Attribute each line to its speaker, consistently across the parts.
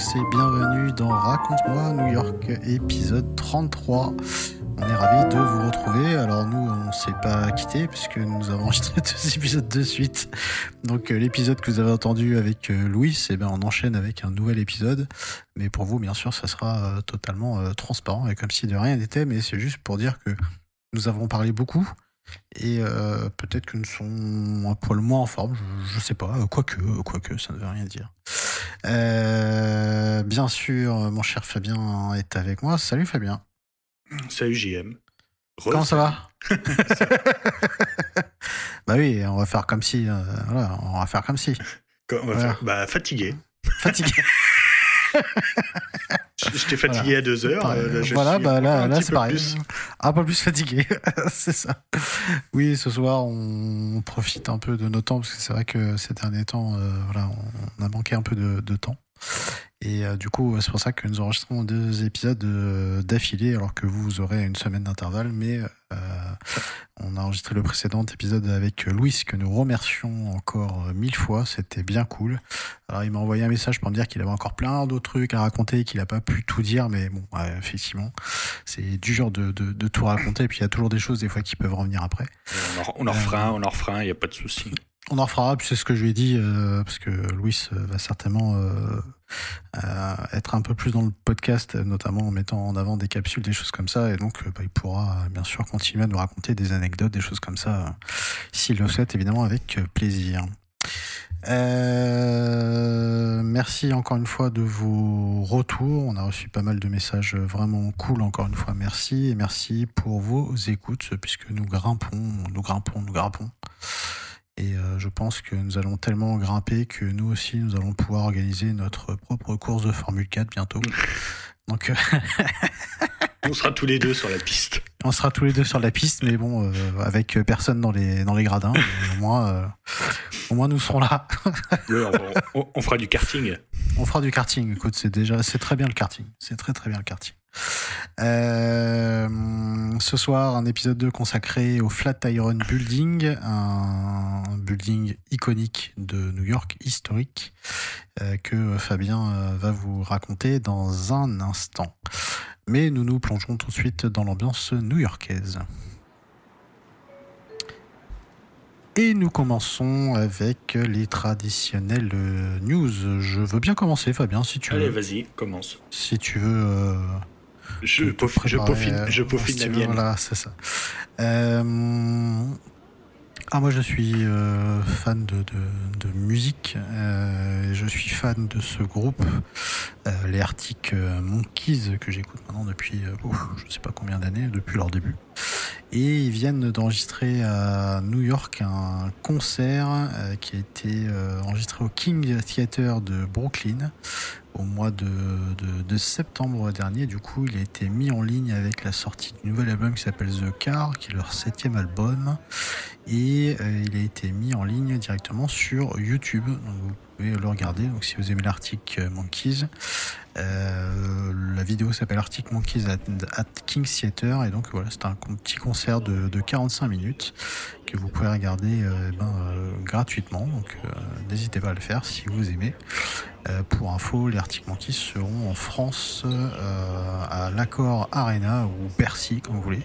Speaker 1: Tous et bienvenue dans Raconte-moi New York épisode 33. On est ravis de vous retrouver. Alors nous, on ne s'est pas quitté puisque nous avons enregistré deux épisodes de suite. Donc euh, l'épisode que vous avez entendu avec euh, Louis, eh ben, on enchaîne avec un nouvel épisode. Mais pour vous, bien sûr, ça sera euh, totalement transparent et comme si de rien n'était. Mais c'est juste pour dire que nous avons parlé beaucoup. Et peut-être que nous sommes un poil moins en forme, je, ne sais pas, quoique, quoique, ça ne veut rien dire. bien sûr, mon cher Fabien est avec moi. Salut Fabien.
Speaker 2: Salut JM.
Speaker 1: Comment ça va? Bah oui, on va faire comme si. Euh, voilà, on va faire comme si.
Speaker 2: on va faire, bah, fatigué.
Speaker 1: Fatigué.
Speaker 2: Je t'ai fatigué à deux heures.
Speaker 1: Euh, voilà, bah là, là c'est pareil. Un peu plus fatigué, c'est ça. Oui, ce soir, on profite un peu de nos temps parce que c'est vrai que ces derniers temps, euh, voilà, on a manqué un peu de, de temps. Et euh, du coup, c'est pour ça que nous enregistrons deux épisodes euh, d'affilée, alors que vous aurez une semaine d'intervalle. Mais euh, on a enregistré le précédent épisode avec Louis, que nous remercions encore mille fois. C'était bien cool. Alors, il m'a envoyé un message pour me dire qu'il avait encore plein d'autres trucs à raconter, qu'il n'a pas pu tout dire. Mais bon, effectivement, c'est du genre de, de, de, tout raconter. Et puis, il y a toujours des choses, des fois, qui peuvent revenir après.
Speaker 2: On en, on en refera un, on en refera un, il n'y a pas de souci.
Speaker 1: On en puis c'est ce que je lui ai dit, parce que Louis va certainement être un peu plus dans le podcast, notamment en mettant en avant des capsules, des choses comme ça. Et donc, bah, il pourra bien sûr continuer à nous raconter des anecdotes, des choses comme ça, s'il le souhaite, évidemment, avec plaisir. Euh, merci encore une fois de vos retours. On a reçu pas mal de messages vraiment cool. Encore une fois, merci et merci pour vos écoutes puisque nous grimpons, nous grimpons, nous grimpons. Et euh, je pense que nous allons tellement grimper que nous aussi, nous allons pouvoir organiser notre propre course de Formule 4 bientôt. Donc, euh,
Speaker 2: on sera tous les deux sur la piste.
Speaker 1: On sera tous les deux sur la piste, mais bon, euh, avec personne dans les dans les gradins. au moins, au moins nous serons là.
Speaker 2: on, fera du karting.
Speaker 1: On fera du karting. Écoute, c'est déjà, c'est très bien le karting. C'est très très bien le karting. Euh, ce soir, un épisode 2 consacré au Flatiron Building, un building iconique de New York, historique, euh, que Fabien euh, va vous raconter dans un instant. Mais nous nous plongeons tout de suite dans l'ambiance new-yorkaise. Et nous commençons avec les traditionnelles news. Je veux bien commencer, Fabien, si tu veux.
Speaker 2: Allez, vas-y, commence.
Speaker 1: Si tu veux
Speaker 2: je, je peaufine, je peaufine la mienne.
Speaker 1: Voilà, c'est ça. Euh, ah, moi, je suis euh, fan de, de, de musique. Euh, je suis fan de ce groupe, euh, les Arctic Monkeys, que j'écoute maintenant depuis, je ne sais pas combien d'années, depuis leur début. Et ils viennent d'enregistrer à New York un concert qui a été enregistré au King Theater de Brooklyn au mois de, septembre dernier. Du coup, il a été mis en ligne avec la sortie du nouvel album qui s'appelle The Car, qui est leur septième album. Et euh, il a été mis en ligne directement sur YouTube. Pouvez le regarder. Donc, si vous aimez l'Arctic Monkeys, euh, la vidéo s'appelle Arctic Monkeys at, King Theater. Et donc, voilà, c'est un petit concert de, de 45 minutes que vous pouvez regarder euh, eh ben, euh, gratuitement. Donc euh, n'hésitez pas à le faire si vous aimez. pour info, les Arctic Monkeys seront en France à l'Accord Arena ou Bercy, comme vous voulez.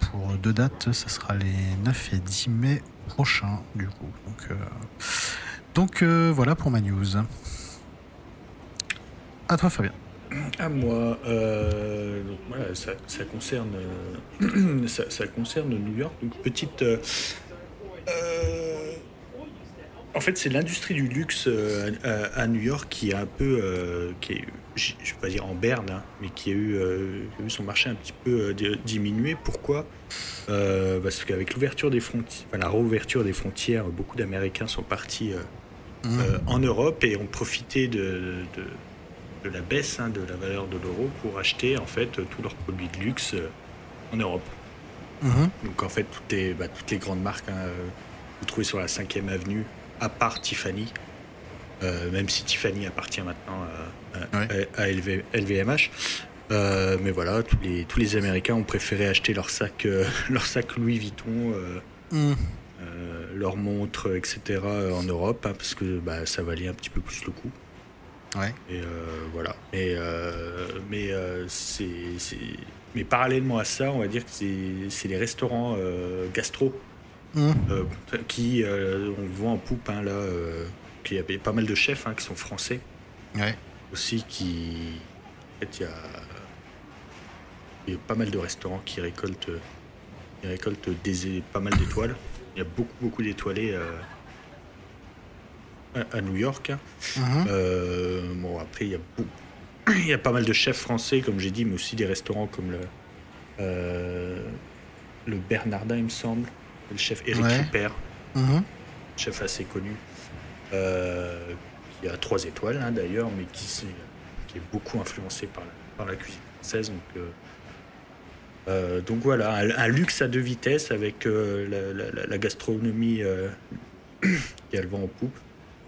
Speaker 1: pour deux dates, ça sera les 9 et 10 mai prochains, du coup. Donc, donc voilà pour ma news. À toi, Fabien.
Speaker 2: À moi, euh, ça, concerne, euh, ça, concerne New York. Donc petite, euh, en fait, c'est l'industrie du luxe à, New York qui est un peu, qui est, je ne vais pas dire en berne, hein, mais qui a, eu, eu, son marché un petit peu diminué. Pourquoi? Parce qu'avec l'ouverture des frontières, la réouverture des frontières, beaucoup d'Américains sont partis mmh. en Europe et ont profité de de la baisse hein, de la valeur de l'euro pour acheter en fait tous leurs produits de luxe en Europe.
Speaker 1: Mhm.
Speaker 2: Donc en fait, toutes les, bah, toutes les grandes marques, hein, euh, vous trouvez sur la 5e avenue, à part Tiffany, euh, même si Tiffany appartient maintenant à, à-
Speaker 1: Ouais.
Speaker 2: à LV- LVMH. Euh, mais voilà, tous les, tous les Américains ont préféré acheter leur sac, euh, leur sac Louis Vuitton, euh,
Speaker 1: Mhm.
Speaker 2: euh, leurs montres, etc. euh, en Europe, hein, parce que bah, ça valait un petit peu plus le coup.
Speaker 1: Ouais.
Speaker 2: Et euh, voilà. Et, euh, mais, euh, c'est, c'est- mais parallèlement à ça, on va dire que c'est, les restaurants euh, gastro euh, qui, euh, on voit en poupe, hein, là, euh, qu'il y avait pas mal de chefs hein, qui sont français
Speaker 1: Ouais.
Speaker 2: aussi, qui. En fait, il y a, il y a pas mal de restaurants qui récoltent, qui récoltent des, pas mal d'étoiles. Il y a beaucoup, beaucoup d'étoilés euh, à, à New York.
Speaker 1: Mhm.
Speaker 2: Euh, bon, après, il y, a beaucoup- il y a pas mal de chefs français, comme j'ai dit, mais aussi des restaurants comme le, euh, le Bernardin, il me semble. Le chef Éric
Speaker 1: Ouais.
Speaker 2: Ripper,
Speaker 1: Mhm.
Speaker 2: chef assez connu, euh, qui a trois étoiles hein, d'ailleurs, mais qui, qui est beaucoup influencé par la, par la cuisine française. Donc, euh, euh, donc voilà, un, un luxe à deux vitesses avec euh, la, la- la gastronomie euh, qui a le vent en poupe.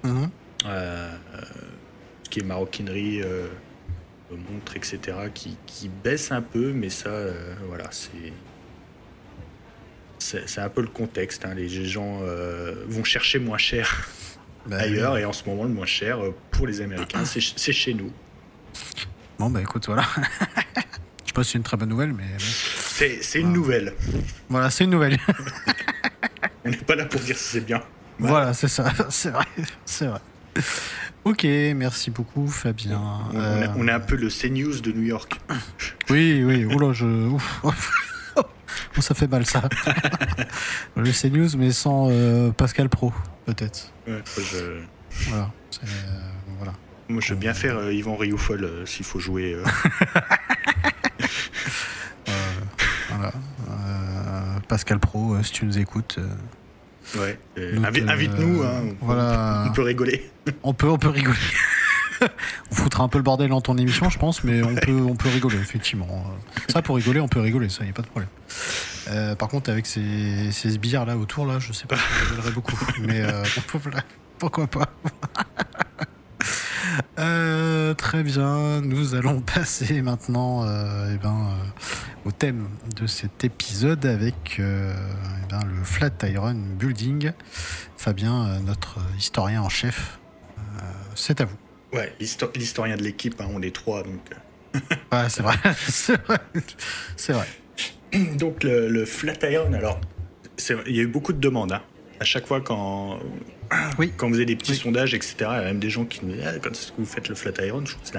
Speaker 1: Mhm.
Speaker 2: Euh, ce qui est maroquinerie, montre, etc., qui, qui baisse un peu, mais ça, voilà, c'est. C'est un peu le contexte. hein. Les gens vont chercher moins cher
Speaker 1: Bah,
Speaker 2: ailleurs, et en ce moment, le moins cher pour les Américains, c'est chez nous.
Speaker 1: Bon, bah écoute, voilà. Pas si c'est une très bonne nouvelle, mais.
Speaker 2: C'est une nouvelle.
Speaker 1: voilà, c'est une nouvelle.
Speaker 2: On n'est pas là pour dire si c'est bien.
Speaker 1: voilà, c'est ça, c'est vrai, c'est vrai. Ok, merci beaucoup, Fabien.
Speaker 2: On,
Speaker 1: Euh,
Speaker 2: est- on est un peu le CNews de New York.
Speaker 1: Oui, oui, oula, je. Ouf. Oh, ça fait mal ça. le CNews, mais sans euh, Pascal Pro, peut-être.
Speaker 2: Ouais, je,
Speaker 1: Voilà. euh, voilà.
Speaker 2: moi, je veux bien faire euh, Yvan Rioufol euh, s'il faut jouer.
Speaker 1: Pascal Pro, euh, si tu nous écoutes, euh,
Speaker 2: Ouais. Euh, Invite-nous, hein, on,
Speaker 1: voilà.
Speaker 2: on peut rigoler.
Speaker 1: on peut, on peut rigoler. on foutra un peu le bordel dans ton émission, je pense, mais on peut, on peut rigoler, effectivement. Ça, pour rigoler, on peut rigoler, ça, y a pas de problème. Euh, par contre, avec ces, ces sbires là autour, là, je sais pas si je rigolerais beaucoup, mais euh, voilà, pourquoi pas. Euh, très bien, nous allons passer maintenant eh ben, au thème de cet épisode avec euh, eh ben, le Flatiron Building. Fabien, euh, notre historien en chef, euh, c'est à vous.
Speaker 2: Ouais, l'histo- l'historien de l'équipe, hein, on est trois. Donc,
Speaker 1: Ouais, c'est vrai, c'est vrai, c'est vrai.
Speaker 2: euh. donc le, le Flatiron, alors, il y a eu beaucoup de demandes. hein. À chaque fois, quand,
Speaker 1: Oui.
Speaker 2: quand vous avez des petits
Speaker 1: Oui.
Speaker 2: sondages, etc., il y a même des gens qui nous disent ah, quand est-ce que vous faites le Flatiron Je trouve que c'est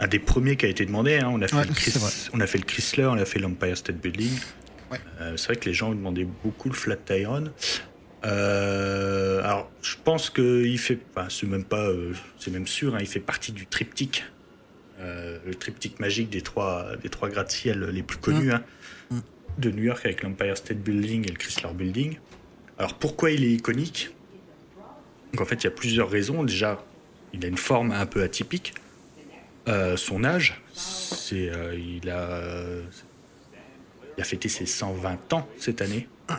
Speaker 2: un des premiers qui a été demandé. hein. On, a fait
Speaker 1: Ouais,
Speaker 2: le Chris- on a fait le Chrysler, on a fait l'Empire State Building.
Speaker 1: Ouais.
Speaker 2: Euh, c'est vrai que les gens demandaient beaucoup le Flatiron. Euh, alors, je pense qu'il fait, enfin, c'est même pas, euh, c'est même sûr, hein, il fait partie du triptyque, le triptyque magique des trois, des trois gratte-ciel les plus connus hein, de New York avec l'Empire State Building et le Chrysler Building. Alors, pourquoi il est iconique? Donc, en fait, il y a plusieurs raisons. Déjà, il a une forme un peu atypique. Euh, son âge, c'est, euh, il a, il a fêté ses 120 ans cette année.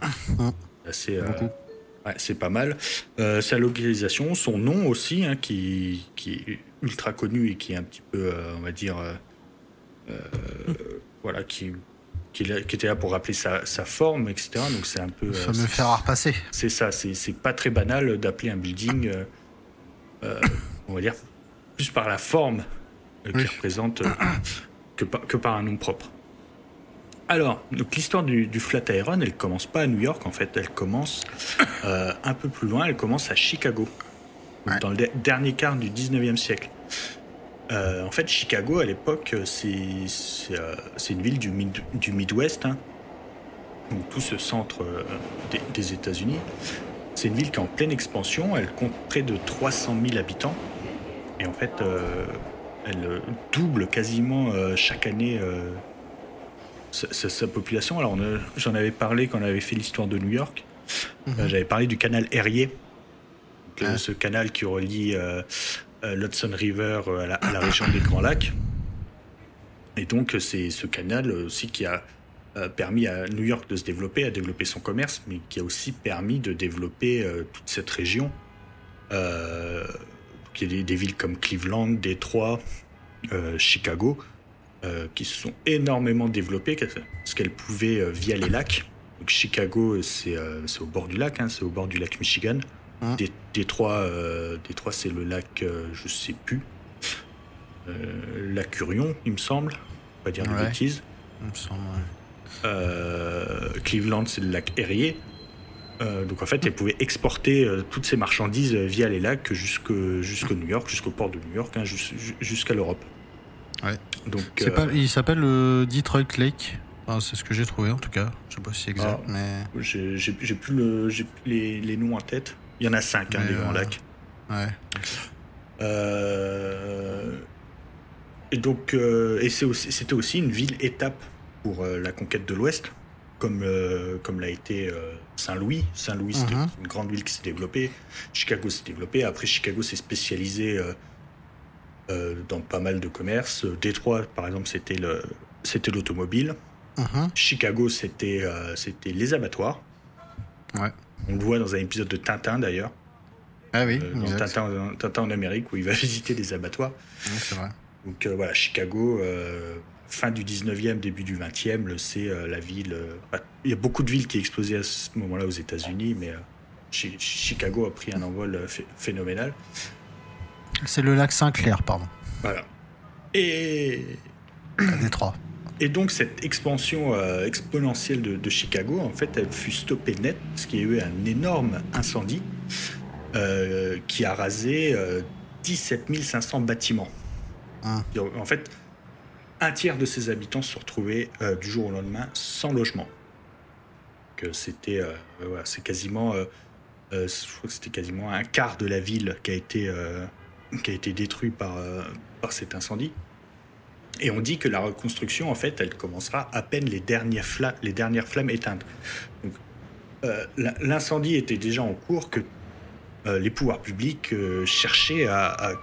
Speaker 2: Euh, ouais, c'est pas mal. Euh, sa localisation, son nom aussi, hein, qui, qui est ultra connu et qui est un petit peu, euh, on va dire, euh, euh, voilà, qui, qui, était là pour rappeler sa, sa forme, etc. Donc c'est un peu.
Speaker 1: Le
Speaker 2: euh,
Speaker 1: fameux fer à repasser.
Speaker 2: c'est ça, c'est c'est pas très banal d'appeler un building, euh, euh, on va dire, plus par la forme euh,
Speaker 1: Oui.
Speaker 2: représente euh, que, par, que par un nom propre. Alors, l'histoire du, du Flatiron, elle commence pas à New York, en fait, elle commence euh, un peu plus loin, elle commence à Chicago,
Speaker 1: Ouais.
Speaker 2: dans le de- dernier quart du 19e siècle. Euh, en fait, Chicago, à l'époque, c'est euh, une ville du, mid- du Midwest, hein, donc tout ce centre des, des États-Unis. C'est une ville qui est en pleine expansion, elle compte près de 300 000 habitants. Et en fait, elle euh, double quasiment euh, chaque année euh, sa, population. Alors, j'en avais parlé quand on avait fait l'histoire de New York.
Speaker 1: Mhm.
Speaker 2: J'avais parlé du canal Erie. Donc ce canal qui relie l'Hudson River à la, à la, région des Grands Lacs. Et donc c'est ce canal aussi qui a permis à New York de se développer, à développer son commerce, mais qui a aussi permis de développer toute cette région. Euh, y a des, villes comme Cleveland, Détroit, euh, Chicago, euh, qui se sont énormément développées, ce qu'elles pouvaient euh, via les lacs. Donc Chicago, c'est au bord du lac, hein, c'est au bord du lac Michigan. Hein? Détroit, Détroit c'est le lac, je sais plus, lac Curion, il me semble, pas dire de bêtises. Il me semble, Cleveland, c'est le lac Erie. Euh, donc en fait, elle pouvait exporter euh, toutes ces marchandises euh, via les lacs jusqu'à New York, jusqu'au port de New York, hein, jusqu'à l'Europe.
Speaker 1: Ouais. Donc, il s'appelle Detroit Lake. c'est ce que j'ai trouvé en tout cas. Je sais pas si c'est exact, ah, mais.
Speaker 2: J'ai plus, le, les, les, noms en tête. Il y en a cinq, hein, des grands lacs.
Speaker 1: Ouais.
Speaker 2: et donc, et c'était aussi, aussi une ville étape pour la conquête de l'Ouest comme, comme l'a été Saint-Louis. Saint-Louis, c'était mhm. une grande ville qui s'est développée. Chicago s'est développé. Après, Chicago s'est spécialisé euh, dans pas mal de commerces. Détroit, par exemple, c'était le, c'était l'automobile. Mhm. Chicago, c'était, c'était les abattoirs.
Speaker 1: Ouais.
Speaker 2: On le voit dans un épisode de Tintin, d'ailleurs.
Speaker 1: Ah oui,
Speaker 2: dans Tintin, Tintin, en Amérique, où il va visiter des abattoirs.
Speaker 1: c'est vrai.
Speaker 2: Donc voilà, Chicago, fin du 19e, début du 20e, c'est euh, la ville. Euh, il y a beaucoup de villes qui explosaient à ce moment-là aux États-Unis, mais euh, Chicago a pris un envol phénoménal.
Speaker 1: C'est le lac Saint-Clair, pardon.
Speaker 2: Voilà. Et.
Speaker 1: Détroit.
Speaker 2: Et donc cette expansion exponentielle de, Chicago, en fait, elle fut stoppée net parce qu'il y a eu un énorme incendie qui a rasé 17 500 bâtiments. Ah. En fait, un tiers de ses habitants se sont retrouvés euh, du jour au lendemain sans logement. C'était, euh, c'est quasiment, euh, je crois que c'était quasiment un quart de la ville qui a été, qui a été détruit par, par cet incendie. Et on dit que la reconstruction, en fait, elle commencera à peine les dernières, flammes, éteintes. Donc, l'incendie était déjà en cours que les pouvoirs publics cherchaient à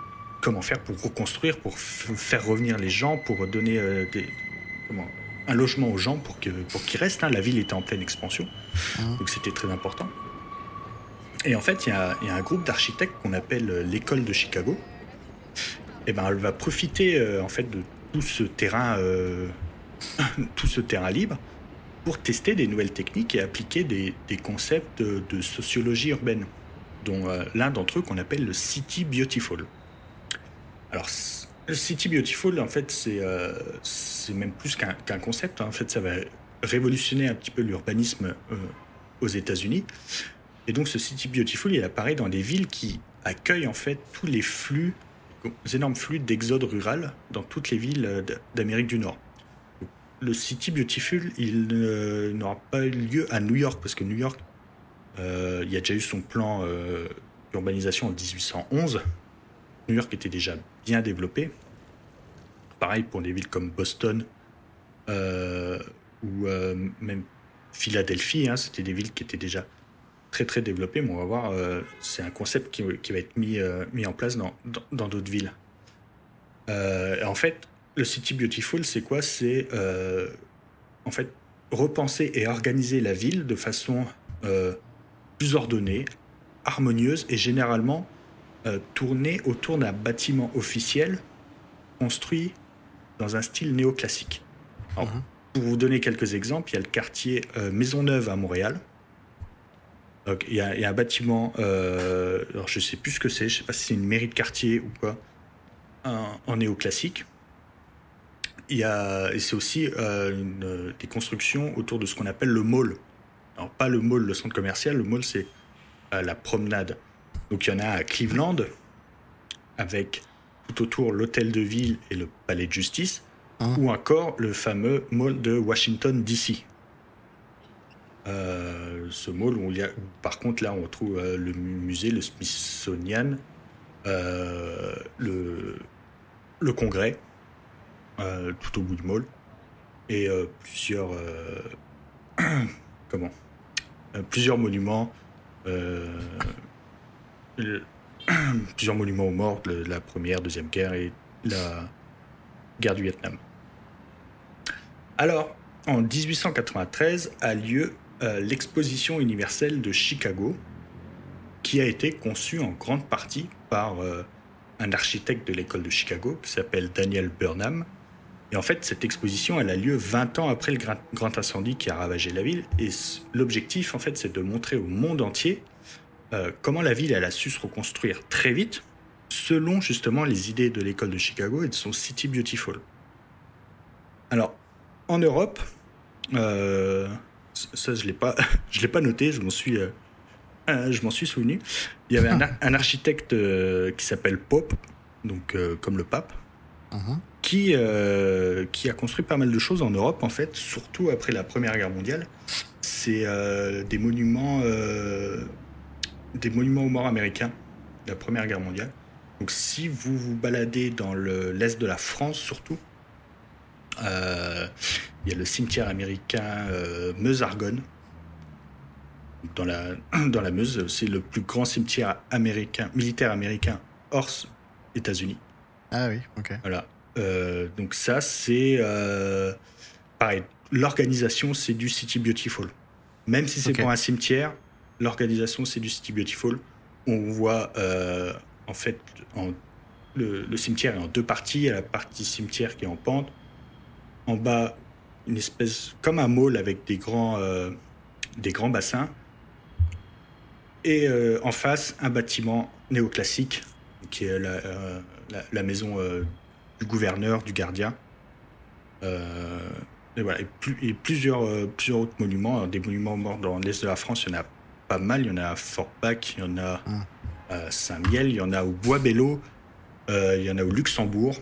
Speaker 2: comment faire pour reconstruire, pour faire revenir les gens, pour donner euh, des, comment, un logement aux gens pour qu'ils pour qu'ils restent. Hein. La ville était en pleine expansion, ah. donc c'était très important. Et en fait, il y, y, a un groupe d'architectes qu'on appelle euh, l'école de Chicago. Et eh ben, elle va profiter euh, en fait de tout ce terrain, tout ce terrain libre pour tester des nouvelles techniques et appliquer des, des concepts de, de, sociologie urbaine, dont l'un d'entre eux qu'on appelle le City Beautiful. Alors, City Beautiful, en fait, c'est euh, même plus qu'un concept. Hein. En fait, ça va révolutionner un petit peu l'urbanisme euh, aux États-Unis. Et donc, ce City Beautiful, il apparaît dans des villes qui accueillent en fait tous les flux, les énormes flux d'exode rural dans toutes les villes euh, d'Amérique du Nord. Le City Beautiful, il n'aura pas eu lieu à New York, parce que New York, il y a déjà eu son plan d'urbanisation en 1811. New York était déjà bien développé. Pareil pour des villes comme Boston euh, ou euh, même Philadelphie, hein, c'était des villes qui étaient déjà très très développées, mais on va voir, euh, c'est un concept qui, va être mis, mis en place dans d'autres villes. en fait, le City Beautiful, c'est quoi? C'est en fait repenser et organiser la ville de façon plus ordonnée, harmonieuse et généralement euh, tourné autour d'un bâtiment officiel construit dans un style néoclassique. Mhm. Pour vous donner quelques exemples, il y a le quartier euh, Maisonneuve à Montréal. il, y a, un bâtiment, euh, alors je ne sais plus ce que c'est, je ne sais pas si c'est une mairie de quartier ou quoi, en, néoclassique. Il y a, et c'est aussi des constructions autour de ce qu'on appelle le mall. Alors pas le mall, le centre commercial, le mall c'est la promenade. Donc il y en a à Cleveland, avec tout autour l'hôtel de ville et le palais de justice, ah. ou encore le fameux mall de Washington, D.C. Euh, ce mall où il y a, par contre, là, on trouve euh, le musée, le Smithsonian, euh, le, le congrès, tout au bout du mall, et plusieurs, comment, plusieurs monuments plusieurs monuments aux morts de la première, deuxième guerre et la guerre du Vietnam. Alors, en 1893 a lieu euh, l'exposition universelle de Chicago, qui a été conçue en grande partie par euh, un architecte de l'école de Chicago qui s'appelle Daniel Burnham. Et en fait, cette exposition, elle a lieu 20 ans après le grand incendie qui a ravagé la ville. Et l'objectif, en fait, c'est de montrer au monde entier euh, comment la ville, elle a su se reconstruire très vite, selon justement les idées de l'école de Chicago et de son City Beautiful. Alors, en Europe, euh, ça je l'ai pas, je l'ai pas noté, je m'en suis, euh, je m'en suis souvenu. Il y avait un, architecte qui s'appelle Pope, donc comme le pape, uh-huh. qui qui a construit pas mal de choses en Europe en fait, surtout après la Première Guerre mondiale. C'est des monuments des monuments aux morts américains de la Première Guerre mondiale. Donc si vous vous baladez dans l'est de la France surtout, euh, il y a le cimetière américain euh, Meuse-Argonne. Dans la, dans la Meuse, c'est le plus grand cimetière américain, militaire américain hors États-Unis.
Speaker 1: Ah oui, ok.
Speaker 2: Voilà. Euh, donc ça, c'est pareil. L'organisation, c'est du City Beautiful. Même si c'est pour un cimetière, L'organisation, c'est du City Beautiful. On voit euh, en fait le, cimetière est en deux parties. Il y a la partie cimetière qui est en pente. En bas, une espèce comme un mall avec des grands, euh, des grands bassins. Et euh, en face, un bâtiment néoclassique qui est la, maison du gouverneur, du gardien. et voilà, et, plusieurs, plusieurs autres monuments, des monuments morts dans l'est de la France, il y en a pas mal. Il y en a à Fort-Pac, il y en a hum. à Saint-Miel, il y en a au Bois-Bello, euh, il y en a au Luxembourg.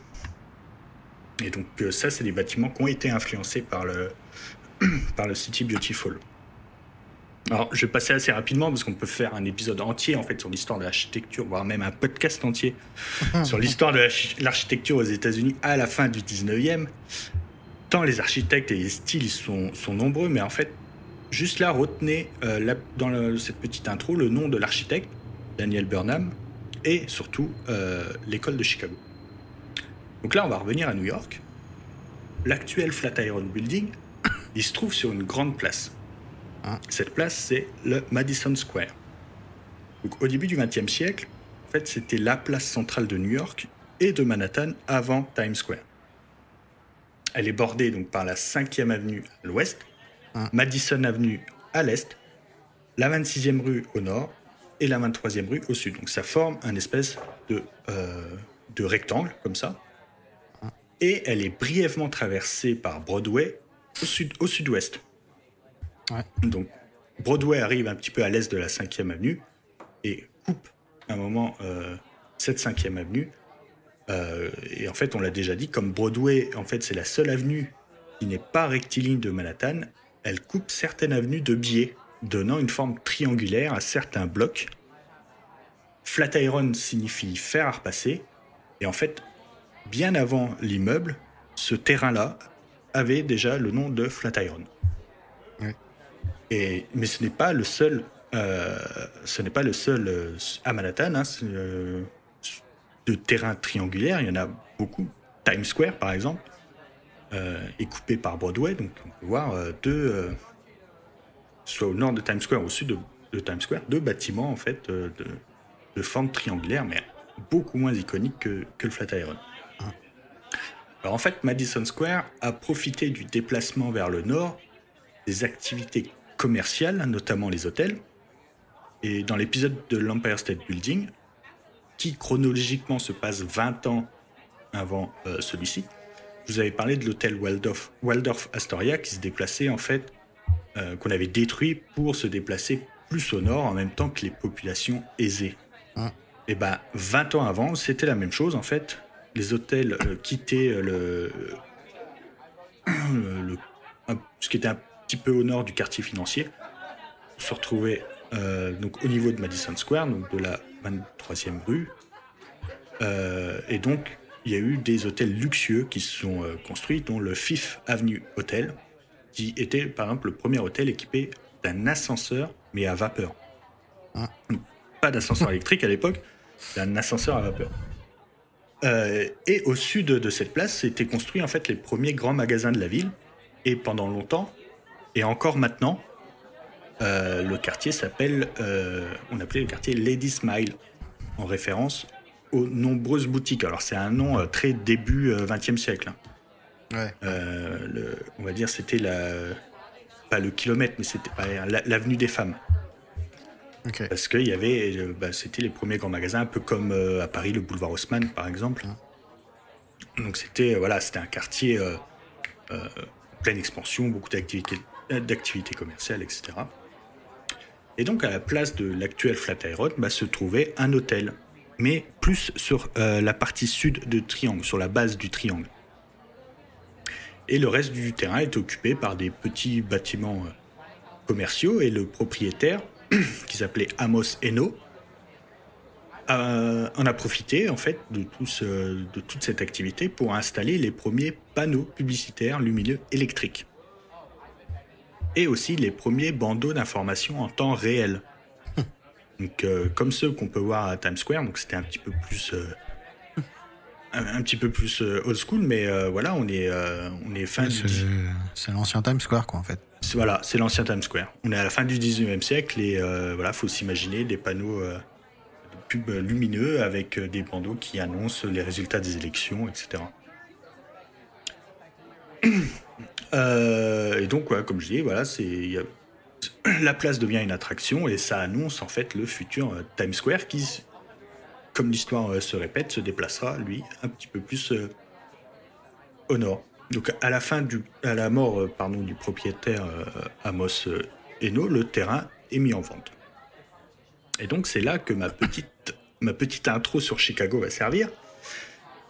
Speaker 2: Et donc euh, ça, c'est des bâtiments qui ont été influencés par le, par le City Beautiful. Alors, je vais passer assez rapidement parce qu'on peut faire un épisode entier en fait sur l'histoire de l'architecture, voire même un podcast entier sur l'histoire de l'architecture aux États-Unis à la fin du 19e. Tant les architectes et les styles sont, sont nombreux, mais en fait, Juste là, retenez euh, dans cette petite intro le nom de l'architecte, Daniel Burnham, et surtout euh, l'école de Chicago. Donc là, on va revenir à New York. L'actuel Flatiron Building, il se trouve sur une grande place. Ah. Cette place, c'est le Madison Square. Au début du XXe siècle, en fait, c'était la place centrale de New York et de Manhattan avant Times Square. Elle est bordée donc par la 5e avenue à l'ouest Madison Avenue à l'est, la 26e rue au nord et la 23e rue au sud. Donc ça forme un espèce de, euh, de rectangle comme ça. Et elle est brièvement traversée par Broadway au, sud, au sud-ouest. Donc Broadway arrive un petit peu à l'est de la 5e avenue et coupe un moment euh, cette 5e avenue. Euh, et en fait, on l'a déjà dit, comme Broadway, en fait, c'est la seule avenue qui n'est pas rectiligne de Manhattan, elle coupe certaines avenues de biais, donnant une forme triangulaire à certains blocs. Flatiron signifie fer à repasser, et en fait, bien avant l'immeuble, ce terrain-là avait déjà le nom de Flatiron. Et, mais ce n'est pas le seul, euh, ce n'est pas le seul euh, à Manhattan, hein, euh, de terrain triangulaire, il y en a beaucoup. Times Square, par exemple, est coupé par Broadway. Donc on peut voir euh, deux, euh, soit au nord de Times Square, au sud de, Times Square, deux bâtiments en fait de, de, forme triangulaire, mais beaucoup moins iconiques que, que le Flatiron. Alors en fait, Madison Square a profité du déplacement vers le nord des activités commerciales, notamment les hôtels. Et dans l'épisode de l'Empire State Building, qui chronologiquement se passe 20 ans avant celui-ci, vous avez parlé de l'hôtel Waldorf, Waldorf Astoria qui se déplaçait en fait, euh, qu'on avait détruit pour se déplacer plus au nord en même temps que les populations aisées. Ah. Et eh ben 20 ans avant, c'était la même chose en fait. Les hôtels euh, quittaient euh, le, ce qui était un petit peu au nord du quartier financier, se retrouvaient donc au niveau de Madison Square, donc de la 23e rue. et donc il y a eu des hôtels luxueux qui se sont euh, construits, dont le Fifth Avenue Hotel, qui était par exemple le premier hôtel équipé d'un ascenseur, mais à vapeur. Ah. pas d'ascenseur électrique à l'époque, c'était un ascenseur à vapeur. Euh, et au sud de cette place s'étaient construits en fait les premiers grands magasins de la ville. Et pendant longtemps, et encore maintenant, euh, le quartier s'appelle, euh, on appelait le quartier Lady Smile, en référence aux nombreuses boutiques. Alors c'est un nom très début 20e siècle. Hein. Ouais. Le, on va dire c'était la, pas le kilomètre, mais c'était l'avenue des femmes. Parce que y avait, euh, bah, c'était les premiers grands magasins, un peu comme euh, à Paris le boulevard Haussmann par exemple. Donc c'était voilà, c'était un quartier euh, pleine expansion, beaucoup d'activités, d'activités commerciales, etc. Et donc à la place de l'actuel Flatiron bah, se trouvait un hôtel, mais plus sur la partie sud de Triangle, sur la base du triangle. Et le reste du terrain est occupé par des petits bâtiments commerciaux et le propriétaire qui s'appelait Amos Eno, euh, on a profité en fait de, de toute cette activité pour installer les premiers panneaux publicitaires lumineux électriques et aussi les premiers bandeaux d'information en temps réel. Donc, euh, comme ceux qu'on peut voir à Times Square, donc c'était un petit peu plus euh, un, petit peu plus old school, mais voilà, on est on est fin
Speaker 1: C'est l'ancien Times Square quoi en fait.
Speaker 2: Voilà, c'est l'ancien Times Square. On est à la fin du 19e siècle et euh, voilà, faut s'imaginer des panneaux euh, de pub lumineux avec euh, des bandeaux qui annoncent les résultats des élections, etc. et donc, comme je dis, voilà, c'est la place devient une attraction et ça annonce en fait le futur Times Square qui, comme l'histoire se répète, se déplacera lui un petit peu plus au nord. Donc à la fin du, à la mort euh, pardon, du propriétaire euh, Amos euh, Eno, le terrain est mis en vente. Et donc c'est là que ma petite, ma petite intro sur Chicago va servir,